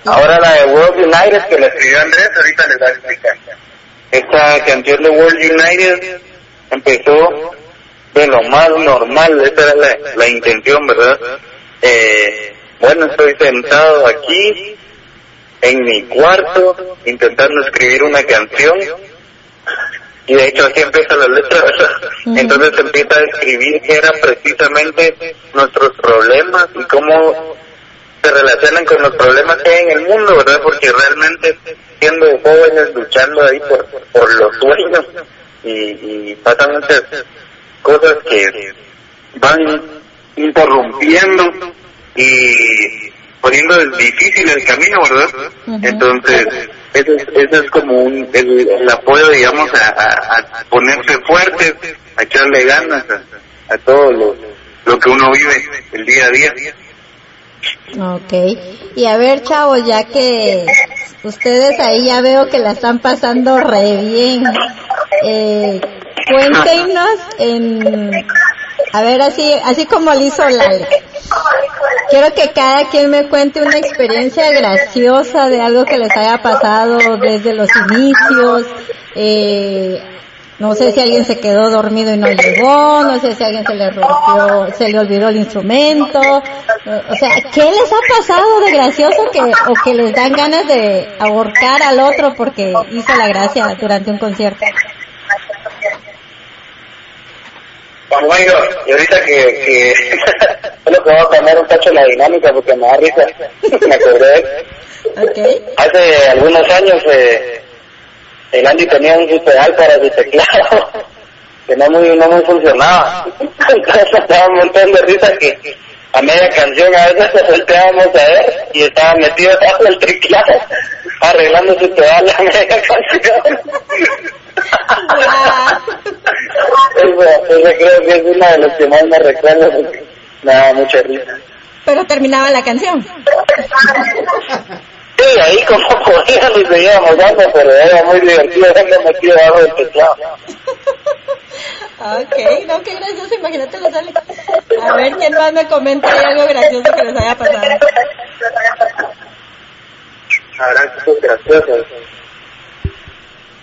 Speaker 2: Ahora la de World United que le escribió Andrés, ahorita les voy a explicar. Esta canción de World United empezó de lo más normal, esa era la, la intención, ¿verdad? Eh, bueno, estoy sentado aquí en mi cuarto intentando escribir una canción y de hecho así empieza la letra, ¿verdad?
Speaker 1: Ujú.
Speaker 2: Entonces empieza a escribir que eran precisamente nuestros problemas y cómo se relacionan con los problemas que hay en el mundo, ¿verdad? Porque realmente siendo jóvenes luchando ahí por, por los sueños y, y pasan muchas cosas que van interrumpiendo y poniendo difícil el camino, ¿verdad? Entonces, eso es, eso es como un, el, el apoyo, digamos, a, a- a ponerse fuertes, a echarle ganas a, a todo lo, lo que uno vive el día a día.
Speaker 1: Ok. Y a ver, chavos, ya que ustedes ahí ya veo que la están pasando re bien, eh, cuéntenos en, a ver, así, así como lo hizo Lale. Quiero que cada quien me cuente una experiencia graciosa de algo que les haya pasado desde los inicios. Eh, no sé si alguien se quedó dormido y no llegó, no sé si alguien se le rompió, se le olvidó el instrumento. O sea, ¿qué les ha pasado de gracioso que, o que les dan ganas de ahorcar al otro porque hizo la gracia durante un concierto?
Speaker 2: Vamos, y ahorita que, que solo que voy a cambiar un cacho la dinámica porque me da risa, me acordé.
Speaker 1: Ok.
Speaker 2: Hace algunos años eh, el Andy tenía un pedal para su teclado que no muy, no muy funcionaba. Entonces estaba un montón de risa que a media canción a veces nos volteábamos a ver y estaba metido debajo del teclado arreglando su pedal a media canción. Eso, eso creo que es una de las que más me recuerdo porque me da mucha risa.
Speaker 1: Pero terminaba la canción.
Speaker 2: Sí, ahí como podíamos y seguíamos dando, pero era muy divertido verme metido debajo del teclado.
Speaker 1: Ok, no, qué gracioso, imagínate lo sale. A ver, ¿quién más me comenta algo gracioso que les haya pasado?
Speaker 2: Habrán cosas graciosas.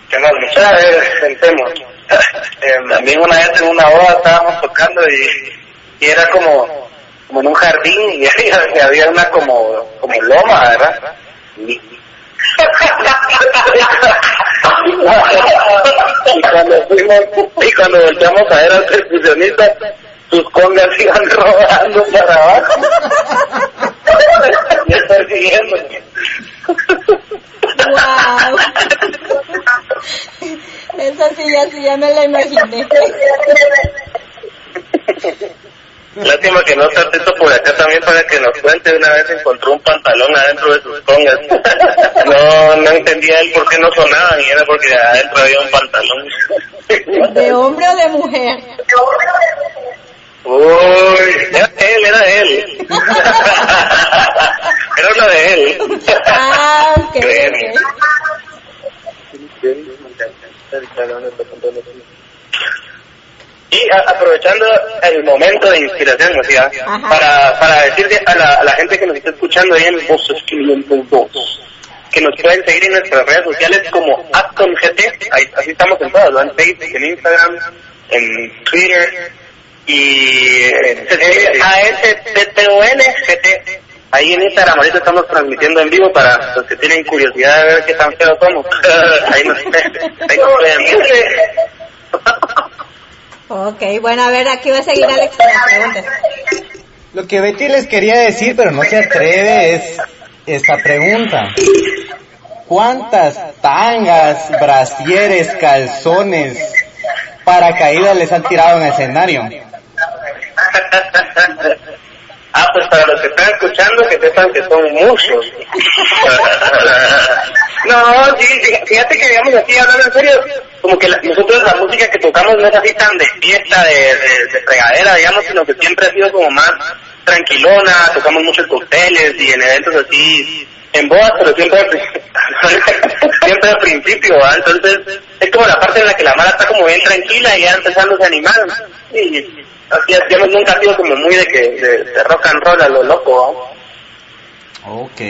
Speaker 2: ¿Qué más, muchachos? A ver, sentemos. También una vez en una boda estábamos tocando y, y era como, como en un jardín y había, y había una como, como loma, ¿verdad? Y, y cuando fuimos, y cuando volteamos a ver al percusionista, sus congas iban rodando para abajo. y está siguiendo.
Speaker 1: Wow. Esa sí, ya, sí, ya me la imaginé.
Speaker 2: Lástima que no está atento por acá también para que nos cuente. Una vez encontró un pantalón adentro de sus congas. No, no entendía él por qué no sonaban y era porque adentro había un pantalón.
Speaker 1: ¿De hombre o de mujer?
Speaker 2: Uy, era él, era él. Era una de él.
Speaker 1: Ah, ok,
Speaker 2: Créeme. Y a- aprovechando el momento de inspiración, o sea,
Speaker 1: Ajá.
Speaker 2: para, para decirle a la, a la gente que nos está escuchando ahí en Voces 502, que nos pueden seguir en nuestras redes sociales como ActonGT, ahí, así estamos en todas, ¿no? en Facebook, en Instagram, en Twitter, y eh, se escribe ASTTON GT. Ahí en Instagram ahorita estamos transmitiendo en vivo para los que tienen curiosidad de ver qué tan feos somos. ahí nos, ahí nos pueden.
Speaker 1: Ok, bueno, a ver, aquí va a seguir Alex con las preguntas.
Speaker 3: Lo que Betty les quería decir, pero no se atreve, es esta pregunta. ¿Cuántas tangas, brasieres, calzones, paracaídas les han tirado en el escenario?
Speaker 2: Ah, pues para los que están escuchando, que sepan que son muchos. no, sí, fí- fíjate que digamos así, hablando en serio, como que la- nosotros la música que tocamos no es así tan de fiesta, de, de, de fregadera, digamos, sino que siempre ha sido como más tranquilona, tocamos muchos cócteles y en eventos así en bodas, pero siempre siempre al principio, entonces es como la parte en la que la mala está como bien tranquila y ya empezando a animar, y así digamos nunca ha sido como muy de que de, de rock and roll a lo loco, ¿va?
Speaker 3: Ok.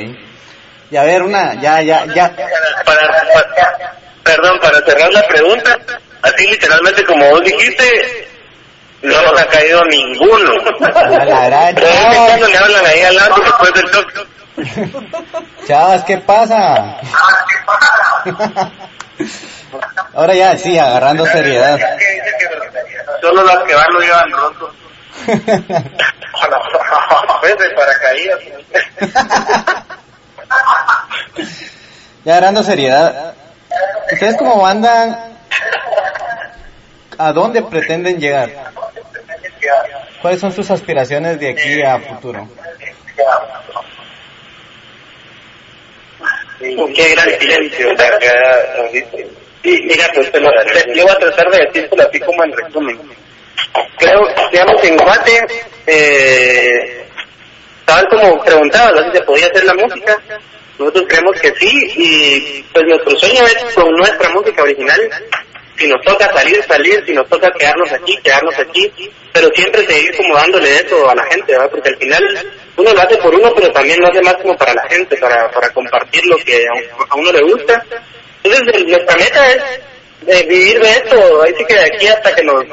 Speaker 3: Y a ver, una, ya, ya, ya.
Speaker 2: para, para- perdón, para cerrar la pregunta, así literalmente como vos dijiste, no nos ha caído ninguno.
Speaker 3: A la gran,
Speaker 2: le hablan ahí al lado después del toque.
Speaker 3: Chavas, ¿qué pasa? Ahora ya, sí, agarrando seriedad.
Speaker 2: Solo las que van lo llevan roto. A veces paracaídas.
Speaker 3: ya agarrando seriedad. ¿Ustedes como banda, a dónde pretenden llegar? ¿Cuáles son sus aspiraciones de aquí a futuro?
Speaker 2: Qué gran silencio. Mira, pues te lo, te- yo voy a tratar de decírtelo así como en resumen. Creo, digamos, en Guate, eh, estaban como preguntados ¿no? si se podía hacer la música. Nosotros creemos que sí, y pues nuestro sueño es con nuestra música original. Si nos toca salir, salir, si nos toca quedarnos aquí, quedarnos aquí, pero siempre seguir como dándole eso a la gente. Porque al final uno lo hace por uno, pero también lo hace más como para la gente, para, para compartir lo que a, uno le gusta. Entonces, nuestra meta es eh, vivir de esto, ahí sí que de aquí hasta que nos,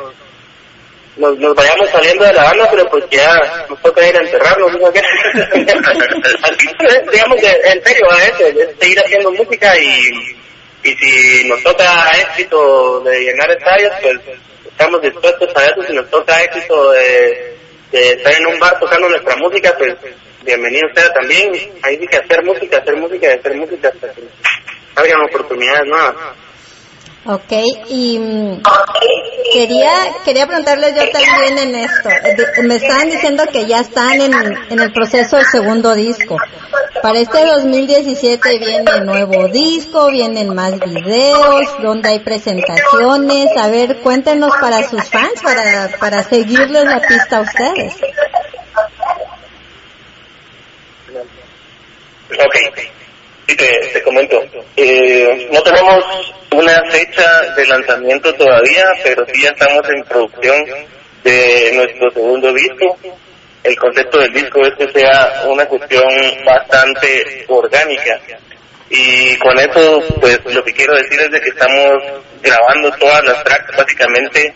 Speaker 2: nos, nos vayamos saliendo de la banda, pero pues ya nos toca ir a enterrarnos, ¿no? Digamos, que en serio, eso, es seguir haciendo música y, y si nos toca éxito de llenar estadios, pues estamos dispuestos a eso, si nos toca éxito de, estar en un bar tocando nuestra música, pues bienvenido sea también, ahí sí que hacer música, hacer música hacer música hasta que salgan oportunidades nuevas.
Speaker 1: Ok, y mm, quería quería preguntarles yo también en esto. Me estaban diciendo que ya están en, en el proceso del segundo disco. Para este 2017 viene nuevo disco, vienen más videos, donde hay presentaciones. A ver, cuéntenos para sus fans, para, para seguirles la pista a ustedes.
Speaker 2: Ok, sí, te, te comento. Eh, no tenemos una fecha de lanzamiento todavía, pero sí ya estamos en producción de nuestro segundo disco. El concepto del disco es que sea una cuestión bastante orgánica. Y con eso, pues lo que quiero decir es de que estamos grabando todas las tracks básicamente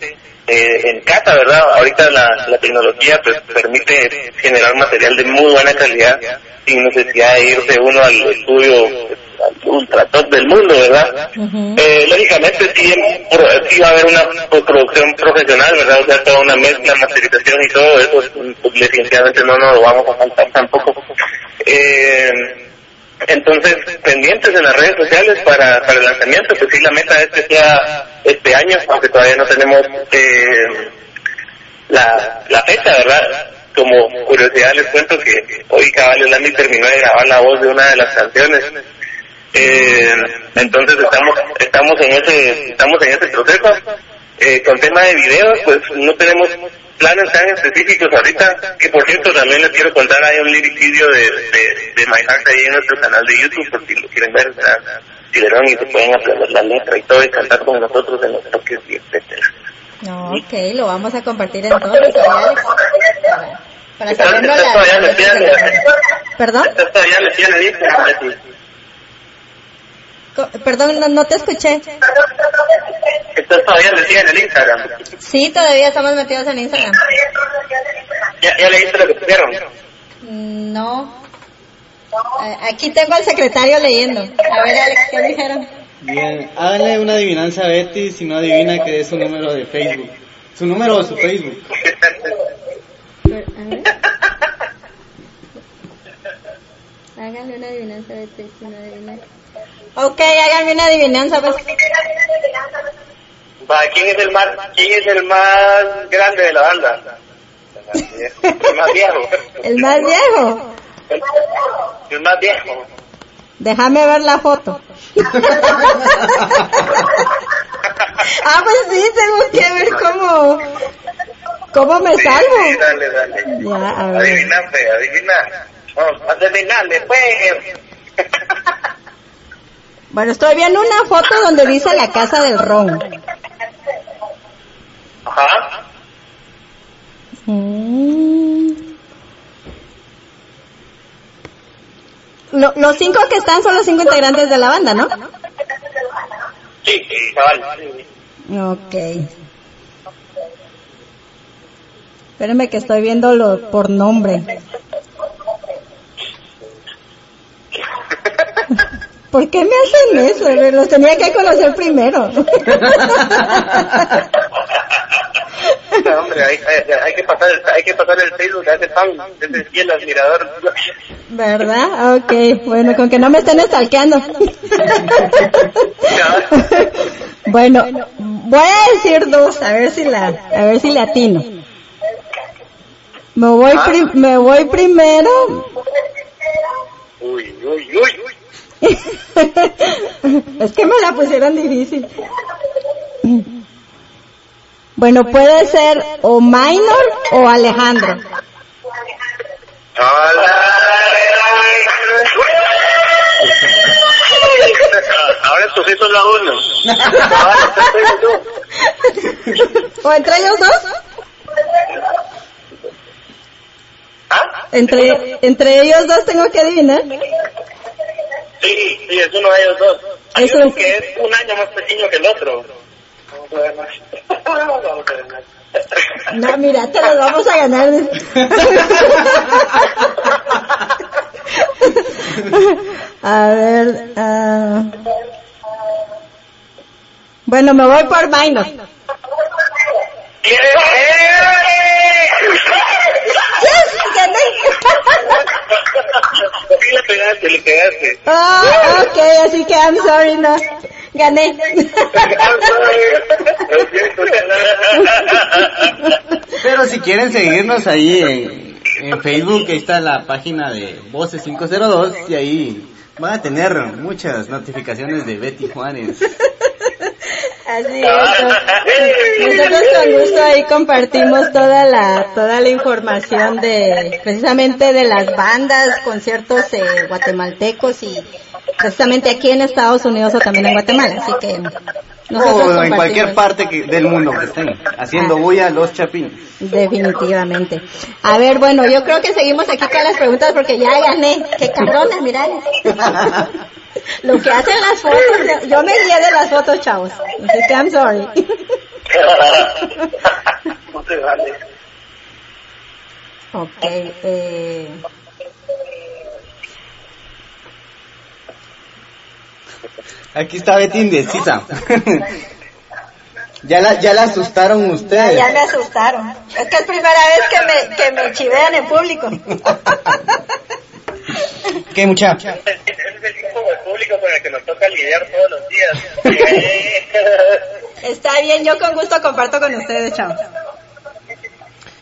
Speaker 2: eh, en casa, ¿verdad? Ahorita la, la tecnología pues permite generar material de muy buena calidad sin necesidad de irse uno al estudio al ultra top del mundo, ¿verdad? Eh, lógicamente sí, sí va a haber una producción profesional, ¿verdad? O sea, toda una mezcla, masterización y todo eso, pues, definitivamente no nos lo vamos a faltar tampoco. Eh, entonces, pendientes en las redes sociales para, para el lanzamiento, pues sí, la meta es que sea este año, aunque todavía no tenemos eh, la, la fecha, ¿verdad? Como curiosidad les cuento que hoy Cabal Lamy terminó de grabar la voz de una de las canciones. Eh, entonces estamos estamos en ese estamos en ese proceso. Eh, con tema de videos, pues no tenemos planes tan específicos ahorita, que por cierto también les quiero contar, hay un lyric video de, de, de My Heart ahí en nuestro canal de YouTube, por si lo quieren ver, está Tilerón y se pueden aprender la letra y todo y cantar con nosotros en los toques y etcétera.
Speaker 1: No, ok, lo vamos a compartir entonces, Alex, para, para
Speaker 2: Estás-
Speaker 1: saberlo la-
Speaker 2: en-
Speaker 1: ¿Perdón?
Speaker 2: Estás todavía metida en el Instagram, Betty.
Speaker 1: Co- Perdón, no, no te escuché.
Speaker 2: Estás todavía metida en el Instagram.
Speaker 1: Sí, todavía estamos metidos en Instagram.
Speaker 2: Ya, ya leíste lo que pusieron.
Speaker 1: Mm, No. A- Aquí tengo al secretario leyendo. A ver, Alex, ¿qué dijeron?
Speaker 3: Bien, háganle una adivinanza a Betty si no adivina que es su número de Facebook. Su número o su Facebook.
Speaker 1: A. Háganle una adivinanza de si no adivina. Ok, háganme una adivinanza, pues.
Speaker 2: Va, ¿quién es el más, quién es el más grande de la banda? El más viejo.
Speaker 1: El más viejo.
Speaker 2: El más viejo.
Speaker 1: Déjame ver la foto. Ah, pues sí, tengo que ver cómo, cómo me
Speaker 2: Sí,
Speaker 1: salvo.
Speaker 2: sí, dale, dale.
Speaker 1: Ya, a ver.
Speaker 2: Adivina, fe, adivina. Vamos, adivinale, pues.
Speaker 1: Bueno, estoy viendo una foto donde dice la casa del ron.
Speaker 2: Ajá.
Speaker 1: Mm. Lo- los cinco que están son los cinco integrantes de la banda, ¿no?
Speaker 2: Sí, chaval.
Speaker 1: Ok. Espérenme que estoy viéndolo por nombre. ¿Por qué me hacen eso? Los tenía que conocer primero.
Speaker 2: No, hombre, hay, hay, hay que pasar el, hay que pasar el Facebook a ese fan, ese fiel admirador.
Speaker 1: ¿Verdad? Ok. Bueno, con que no me estén estalqueando. bueno, voy a decir dos, a ver si la, a ver si le atino. Me voy, pri- me voy primero.
Speaker 2: Uy, uy, uy.
Speaker 1: es que me la pusieron difícil. Bueno, puede ser o Minor o Alejandro.
Speaker 2: Hola. Ahora tú sí sos la uno.
Speaker 1: ¿O entre ellos dos?
Speaker 2: ¿Ah?
Speaker 1: Entre, entre ellos dos tengo que adivinar.
Speaker 2: Sí, sí, es uno de ellos dos. Hay
Speaker 1: Eso
Speaker 2: uno
Speaker 1: es.
Speaker 2: que es un año más pequeño que el otro. Vamos a ver más. Vamos a ver más.
Speaker 1: No, mira, te los vamos a ganar. A ver, ah. bueno, me voy por Minor.
Speaker 2: Sí, le pegaste, le pegaste.
Speaker 1: Ah, ok, así que I'm sorry, no. Gané.
Speaker 3: Pero si quieren seguirnos ahí en, en Facebook, ahí está la página de Voces 502 y ahí van a tener muchas notificaciones de Betty Juárez.
Speaker 1: Así es. Nosotros con gusto ahí compartimos toda la toda la información de precisamente de las bandas, conciertos eh, guatemaltecos y precisamente aquí en Estados Unidos o también en Guatemala, así que nosotros
Speaker 3: O en cualquier parte que- del mundo que estén haciendo bulla los chapines.
Speaker 1: Definitivamente. A ver, bueno, yo creo que seguimos aquí con las preguntas porque ya gané. Qué cabrona, mirá. Lo que hacen las fotos, yo me guié de las fotos, chavos. Que I'm sorry.
Speaker 2: No te vale.
Speaker 1: Ok, eh,
Speaker 3: Aquí está Betty indecisa. ya la, ya la asustaron
Speaker 1: ya,
Speaker 3: ustedes.
Speaker 1: ya me asustaron. Es que es primera vez que me, que me chivean en público.
Speaker 3: ¿Qué mucha?
Speaker 2: Ese es el tipo de público con el que nos toca lidiar todos los días.
Speaker 1: Está bien, yo con gusto comparto con ustedes, chavos.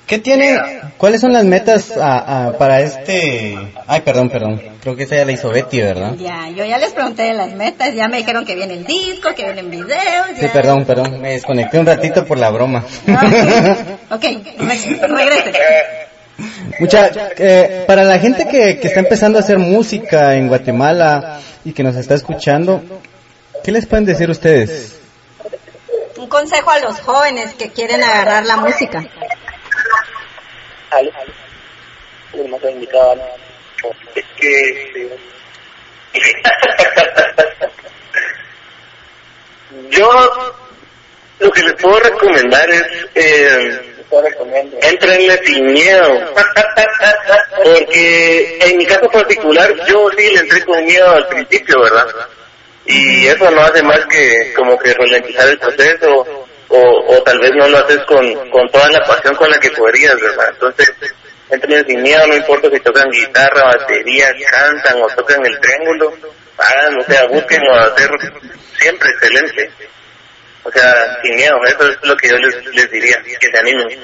Speaker 3: ¿Qué tiene? ¿Cuáles son las metas a- a- para este? Ay, perdón, perdón. Creo que esa ya la hizo Betty, ¿verdad?
Speaker 1: Ya, yo ya les pregunté de las metas, ya me dijeron que viene el disco, que vienen videos.
Speaker 3: Sí,
Speaker 1: ya.
Speaker 3: perdón, perdón. Me desconecté un ratito por la broma.
Speaker 1: Ok, re- regrese.
Speaker 3: Mucha, eh, para la gente que, que está empezando a hacer música en Guatemala y que nos está escuchando, ¿qué les pueden decir ustedes?
Speaker 1: Un consejo a los jóvenes que quieren agarrar la música.
Speaker 2: Ale, ale. No se invitado, ¿no? Es que... Yo lo que les puedo recomendar es... Eh, entrenle sin miedo. Porque en mi caso particular yo sí le entré con miedo al principio, ¿verdad? Y eso no hace más que como que ralentizar el proceso o, o tal vez no lo haces con, con toda la pasión con la que podrías, ¿verdad? Entonces, entren sin miedo, no importa si tocan guitarra, batería, cantan o tocan el triángulo, hagan, o sea, busquen o hacer siempre excelente. O sea, sin miedo, eso es lo que yo les, les diría, que se animen.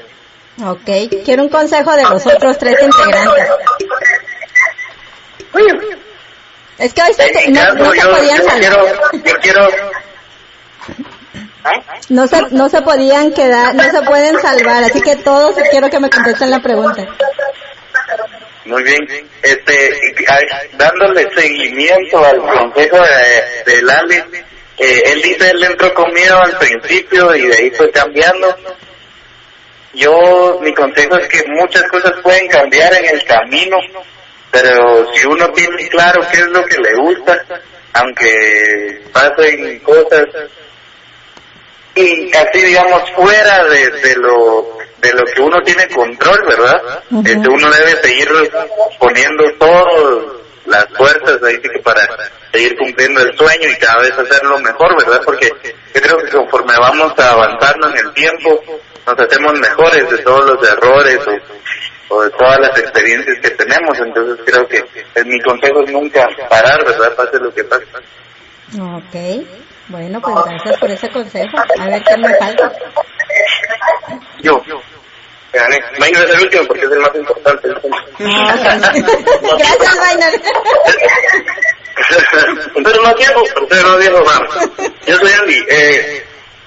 Speaker 1: Ok, quiero un consejo de los otros tres integrantes. Es que hoy se
Speaker 2: En
Speaker 1: te-
Speaker 2: mi
Speaker 1: no, se podían salir.
Speaker 2: yo quiero, ¿Ah?
Speaker 1: No se, no se podían quedar, no se pueden salvar, así que todos quiero que me contesten la pregunta.
Speaker 2: Muy bien. Este, dándole seguimiento al consejo de, de Lali, eh, él dice él entró con miedo al principio y de ahí fue cambiando. Yo, mi consejo es que muchas cosas pueden cambiar en el camino, pero si uno tiene claro qué es lo que le gusta, aunque pasen cosas y así digamos fuera de, de lo de lo que uno tiene control verdad
Speaker 1: Ujú.
Speaker 2: este, uno debe seguir poniendo todas las fuerzas ahí sí que para seguir cumpliendo el sueño y cada vez hacerlo mejor verdad porque yo creo que conforme vamos avanzando en el tiempo nos hacemos mejores de todos los errores o, o de todas las experiencias que tenemos entonces creo que mi consejo es nunca parar verdad pase lo que pase
Speaker 1: Ok, bueno, pues gracias por ese consejo. A ver qué me falta.
Speaker 2: Yo. Gané. Maynard es el último porque es el más importante.
Speaker 1: Gracias, Vainer.
Speaker 2: Entonces más tiempo, entonces no viejo vamos. Yo soy Andy. Eh,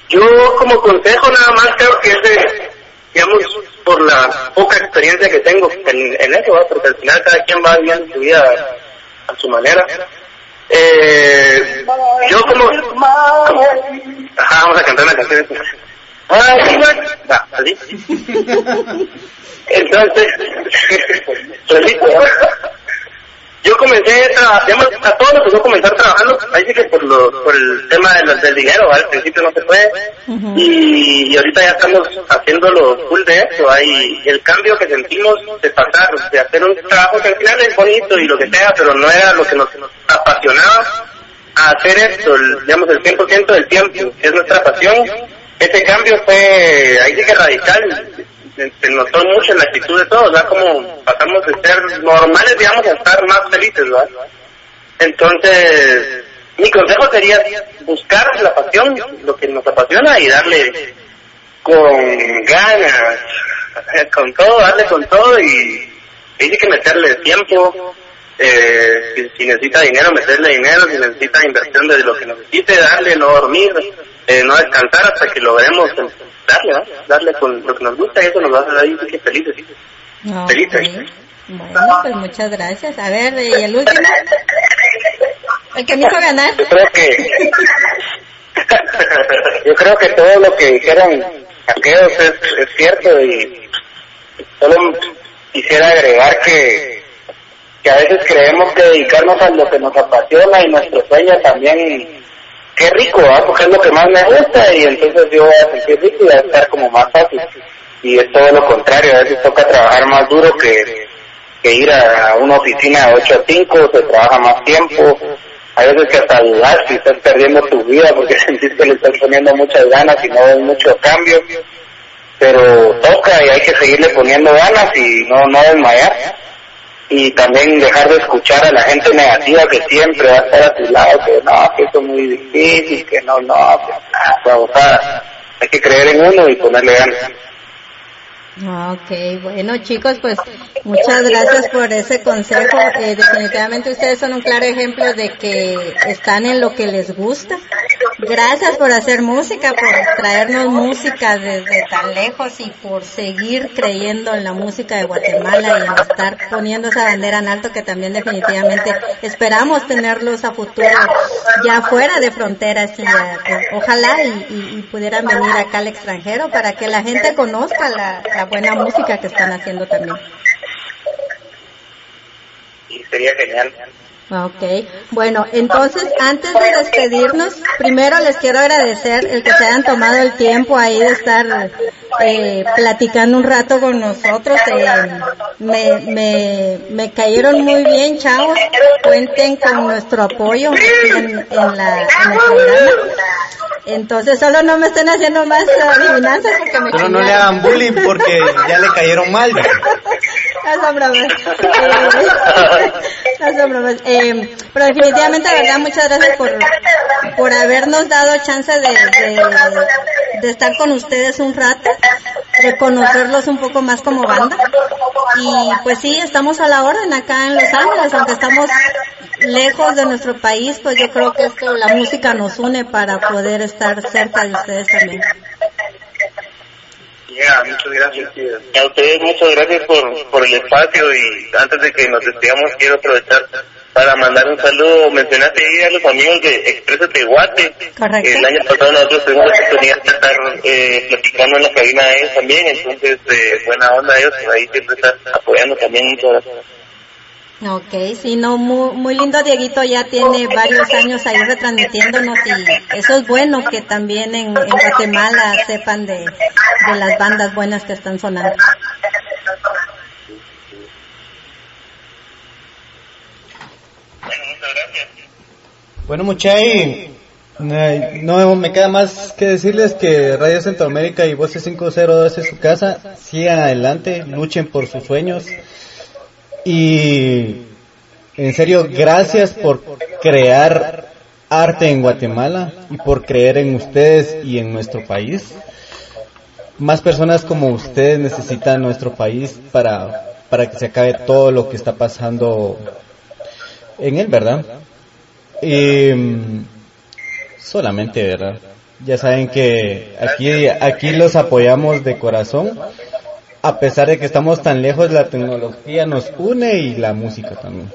Speaker 2: yo como consejo nada más creo que es de, digamos, por la poca experiencia que tengo en, en eso, ¿va? porque al final cada quien va viviendo su vida a su manera. Eh, yo como... Ajá, vamos a cantar una canción. Va, así. Entonces. Yo comencé a trabajar, digamos, a todos nos tocó comenzar trabajando, ahí sí que por, lo, por el tema de los- del dinero, ¿vale? al principio no se fue,
Speaker 1: Ujú.
Speaker 2: y, y ahorita ya estamos haciéndolo full de eso, hay el cambio que sentimos de pasar, de hacer un trabajo que al final es bonito y lo que sea, pero no era lo que nos apasionaba, a hacer esto, el- digamos, el 100% del tiempo, que es nuestra pasión. Ese cambio fue, ahí sí que radical, se notó mucho en la actitud de todos, ¿verdad? Como pasamos de ser normales, digamos, a estar más felices, ¿verdad? Entonces, mi consejo sería buscar la pasión, lo que nos apasiona y darle con ganas, con todo, darle con todo y hay que meterle tiempo, eh, si, si necesita dinero, meterle dinero, si necesita inversión de lo que necesite, darle, no dormir, eh, no descansar hasta que logremos eh, darle, darle con lo que nos gusta y eso nos va a hacer ahí sí que felices.
Speaker 1: Ok.
Speaker 2: Felices.
Speaker 1: Bueno, pues muchas gracias. A ver, ¿y el último? El que me hizo ganar.
Speaker 2: Yo creo que yo creo que todo lo que dijeron aquellos es, es cierto y solo quisiera agregar que que a veces creemos que dedicarnos a lo que nos apasiona y nuestro sueño también qué rico, ¿ah? porque es lo que más me gusta y entonces yo voy a sentir rico y va a estar como más fácil. Y es todo lo contrario, a veces toca trabajar más duro que, que ir a una oficina de 8 a 5, se trabaja más tiempo, hay veces que hasta dudar si estás perdiendo tu vida porque sentís que le estás poniendo muchas ganas y no ves mucho cambio, pero toca y hay que seguirle poniendo ganas y no, no desmayar y también dejar de escuchar a la gente negativa que siempre va a estar a tu lado, que no, que eso es muy difícil, que no, no, que nada, o sea, hay que creer en uno y ponerle ganas.
Speaker 1: Ok, bueno chicos, pues muchas gracias por ese consejo. Eh, definitivamente ustedes son un claro ejemplo de que están en lo que les gusta. Gracias por hacer música, por traernos música desde tan lejos y por seguir creyendo en la música de Guatemala y en estar poniendo esa bandera en alto que también definitivamente esperamos tenerlos a futuro ya fuera de fronteras y ya, pues, ojalá y, pudieran venir acá al extranjero para que la gente conozca la buena música que están haciendo también.
Speaker 2: Y sería genial.
Speaker 1: Ok, bueno, entonces antes de despedirnos, primero les quiero agradecer el que se hayan tomado el tiempo ahí de estar eh, platicando un rato con nosotros. Eh, me, me, me cayeron muy bien, chavos. Cuenten con nuestro apoyo en, en, la, en el programa. Entonces solo no me estén haciendo más adivinanzas porque me
Speaker 3: Pero no le hagan bullying porque ya le cayeron mal.
Speaker 1: Eh, bromas. Eh, pero definitivamente, de verdad, muchas gracias por, por habernos dado chance de, de, de estar con ustedes un rato, de conocerlos un poco más como banda. Y pues sí, estamos a la orden acá en Los Ángeles, aunque estamos lejos de nuestro país, pues yo creo que esto, la música nos une para poder estar cerca de ustedes también.
Speaker 2: Ya, muchas gracias. A ustedes muchas gracias por, por el espacio y antes de que nos despidamos quiero aprovechar para mandar un saludo. Mencionaste ahí a los amigos de Expreso Tehuate.
Speaker 1: Correcto.
Speaker 2: El año pasado nosotros tuvimos la oportunidad de estar eh, platicando en la cabina de ellos también, entonces eh, buena onda ellos, ahí siempre están apoyando también. Muchas gracias.
Speaker 1: Ok, sí, no, muy, muy lindo Dieguito, ya tiene varios años ahí retransmitiéndonos y eso es bueno que también en, Guatemala sepan de, de las bandas buenas que están sonando.
Speaker 2: Bueno,
Speaker 3: muchachos, no me queda más que decirles que Radio Centroamérica y Voces 502 es su casa. Sigan adelante, luchen por sus sueños. Y en serio, gracias por crear arte en Guatemala y por creer en ustedes y en nuestro país. Más personas como ustedes necesitan nuestro país para, para que se acabe todo lo que está pasando en él, ¿verdad? Mm, solamente, ¿verdad? Ya saben que aquí, aquí los apoyamos de corazón. A pesar de que estamos tan lejos, la tecnología nos une y la música también.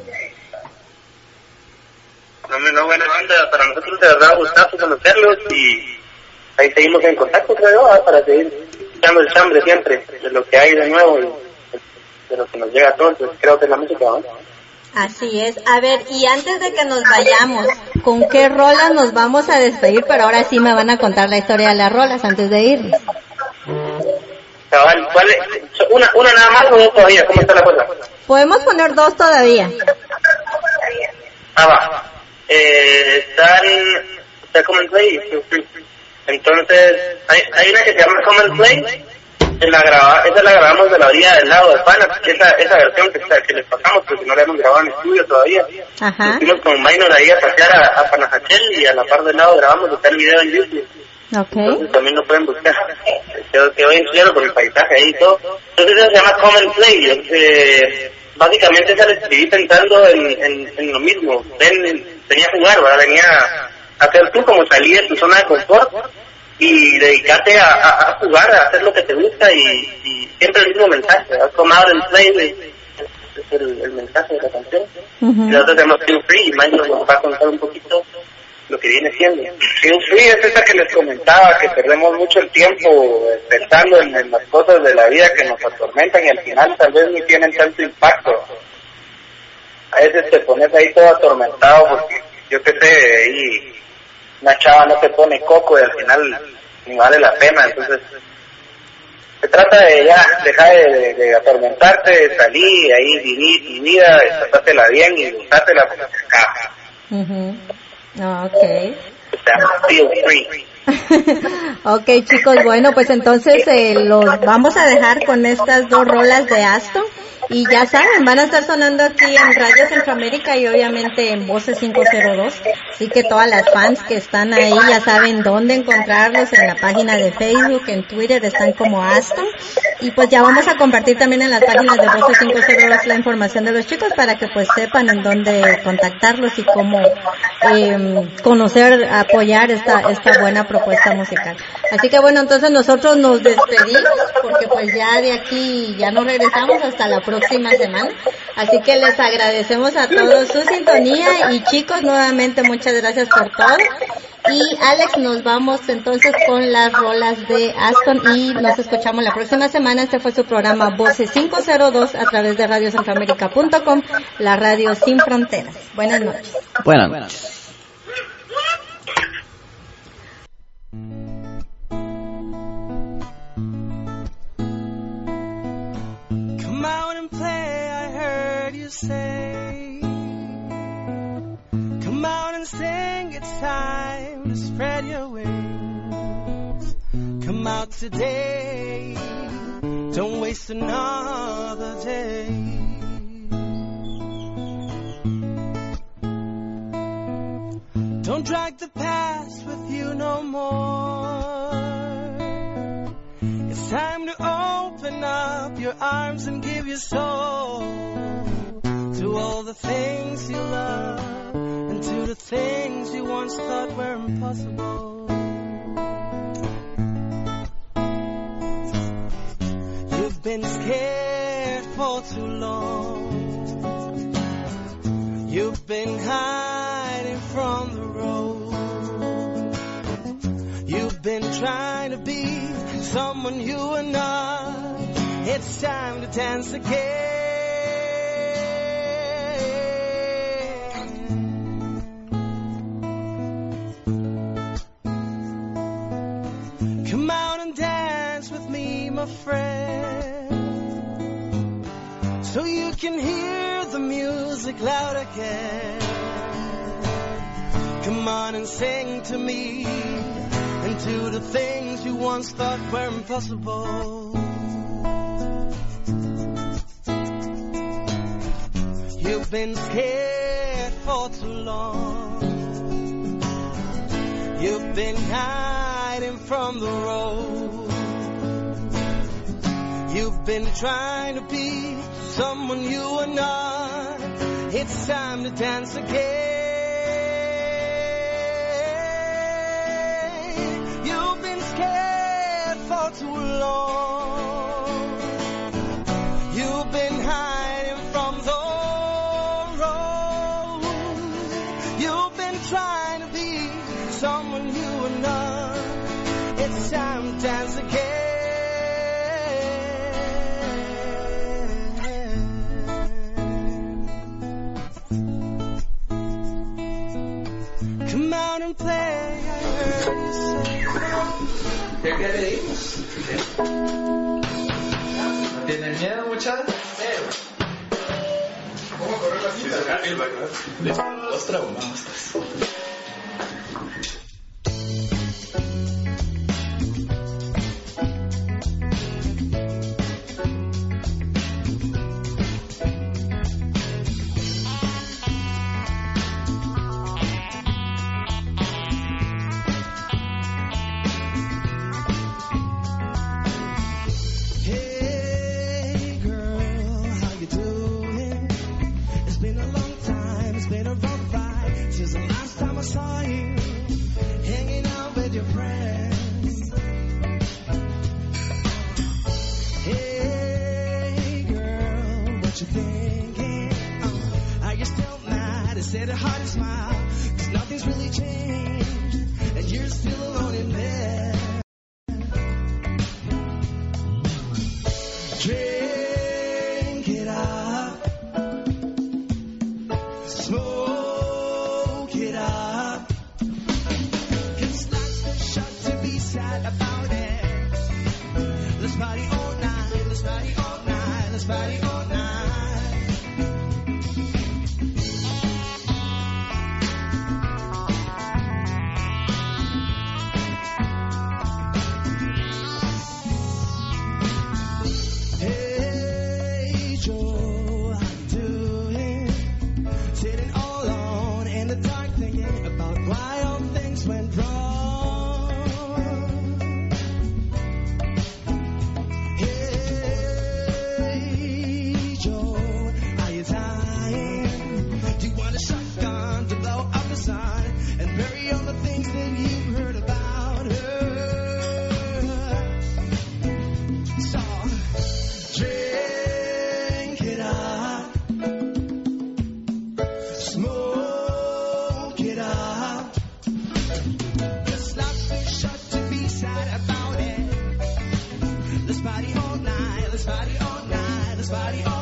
Speaker 2: No, me- no, buena onda, para nosotros de verdad gustazo conocerlos y ahí seguimos en contacto, creo para seguir echando el chambre siempre de lo que hay de nuevo y de lo que nos llega a todos, pues creo que es la música, ¿no?
Speaker 1: Así es. A ver, y antes de que nos vayamos, ¿con qué rolas nos vamos a despedir? Pero ahora sí me van a contar la historia de las rolas antes de irnos.
Speaker 2: Cabal, ¿cuál es? Una, una nada más o dos todavía, ¿cómo está la cosa?
Speaker 1: Podemos poner dos todavía.
Speaker 2: Ah, va. Eh, están, está Common Play. Entonces, hay, hay una que se llama Common Play. La graba, esa la grabamos de la orilla del lado de Pana. Esa, esa versión que, que les pasamos, porque no la hemos grabado en estudio todavía.
Speaker 1: Ajá.
Speaker 2: Fuimos con Minor ahí a pasear a, a Panajachel y a la par del lado grabamos, está el video en YouTube.
Speaker 1: Ok.
Speaker 2: Entonces también lo pueden buscar. Quedó, quedó bien claro con el paisaje ahí y todo. Entonces eso se llama Common Play. Eh, básicamente esa la escribí pensando en, en, en lo mismo. Ven, venía a jugar, ¿verdad? venía a hacer tú como salir de tu zona de confort y dedicarte a, a, a jugar, a hacer lo que te gusta y, y siempre el mismo mensaje. Come out and play es el, el mensaje de la canción.
Speaker 1: Ujú.
Speaker 2: Y nosotros tenemos Feel Free y Mike nos va a contar un poquito lo que viene siendo.
Speaker 6: Feel Free es esa que les comentaba, que perdemos mucho el tiempo pensando en, las cosas de la vida que nos atormentan y al final tal vez ni tienen tanto impacto. A veces te pones ahí todo atormentado porque yo qué sé, ahí una chava no te pone coco y al final ni vale la pena, entonces se trata de ya dejar de, de- atormentarte, salir, ahí vivir tu vida, de pasártela bien y gustártela como se acaba.
Speaker 1: Ok.
Speaker 2: O sea, Feel Free.
Speaker 1: ok chicos, bueno pues entonces eh, los vamos a dejar con estas dos rolas de Aston y ya saben, van a estar sonando aquí en Radio Centroamérica y obviamente en Voces 502, así que todas las fans que están ahí ya saben dónde encontrarlos en la página de Facebook, en Twitter están como Aston. Y pues ya vamos a compartir también en las páginas de Voces 502 la información de los chicos para que pues sepan en dónde contactarlos y cómo eh, conocer, apoyar esta, esta buena propuesta musical. Así que bueno, entonces nosotros nos despedimos porque pues ya de aquí ya no regresamos. Hasta la próxima semana. Así que les agradecemos a todos su sintonía y chicos, nuevamente muchas gracias por todo. Y Alex, nos vamos entonces con las rolas de Aston y nos escuchamos la próxima semana. Este fue su programa Voces 502 a través de radiocentroamerica.com, la radio sin fronteras. Buenas noches.
Speaker 3: Buenas noches.
Speaker 4: today. Don't waste another day. Don't drag the past with you no more. It's time to open up your arms and give your soul to
Speaker 7: all the things you love and to the things you once thought were impossible. for too long. You've been hiding from the road. You've been trying to be someone you are not. It's time to dance again. so you can hear the music loud again. Come on and sing to me and do the things you once thought were impossible. You've been scared for too long. You've been hiding from the road. You've been trying to be someone you are not. It's time to dance again. You've been scared for too long. You've been hiding from the road. You've been trying to be someone you are not. It's time to dance again.
Speaker 4: ¿Ya que le dimos? Miedo, muchachos? Cero. ¿Cómo correr la. body on.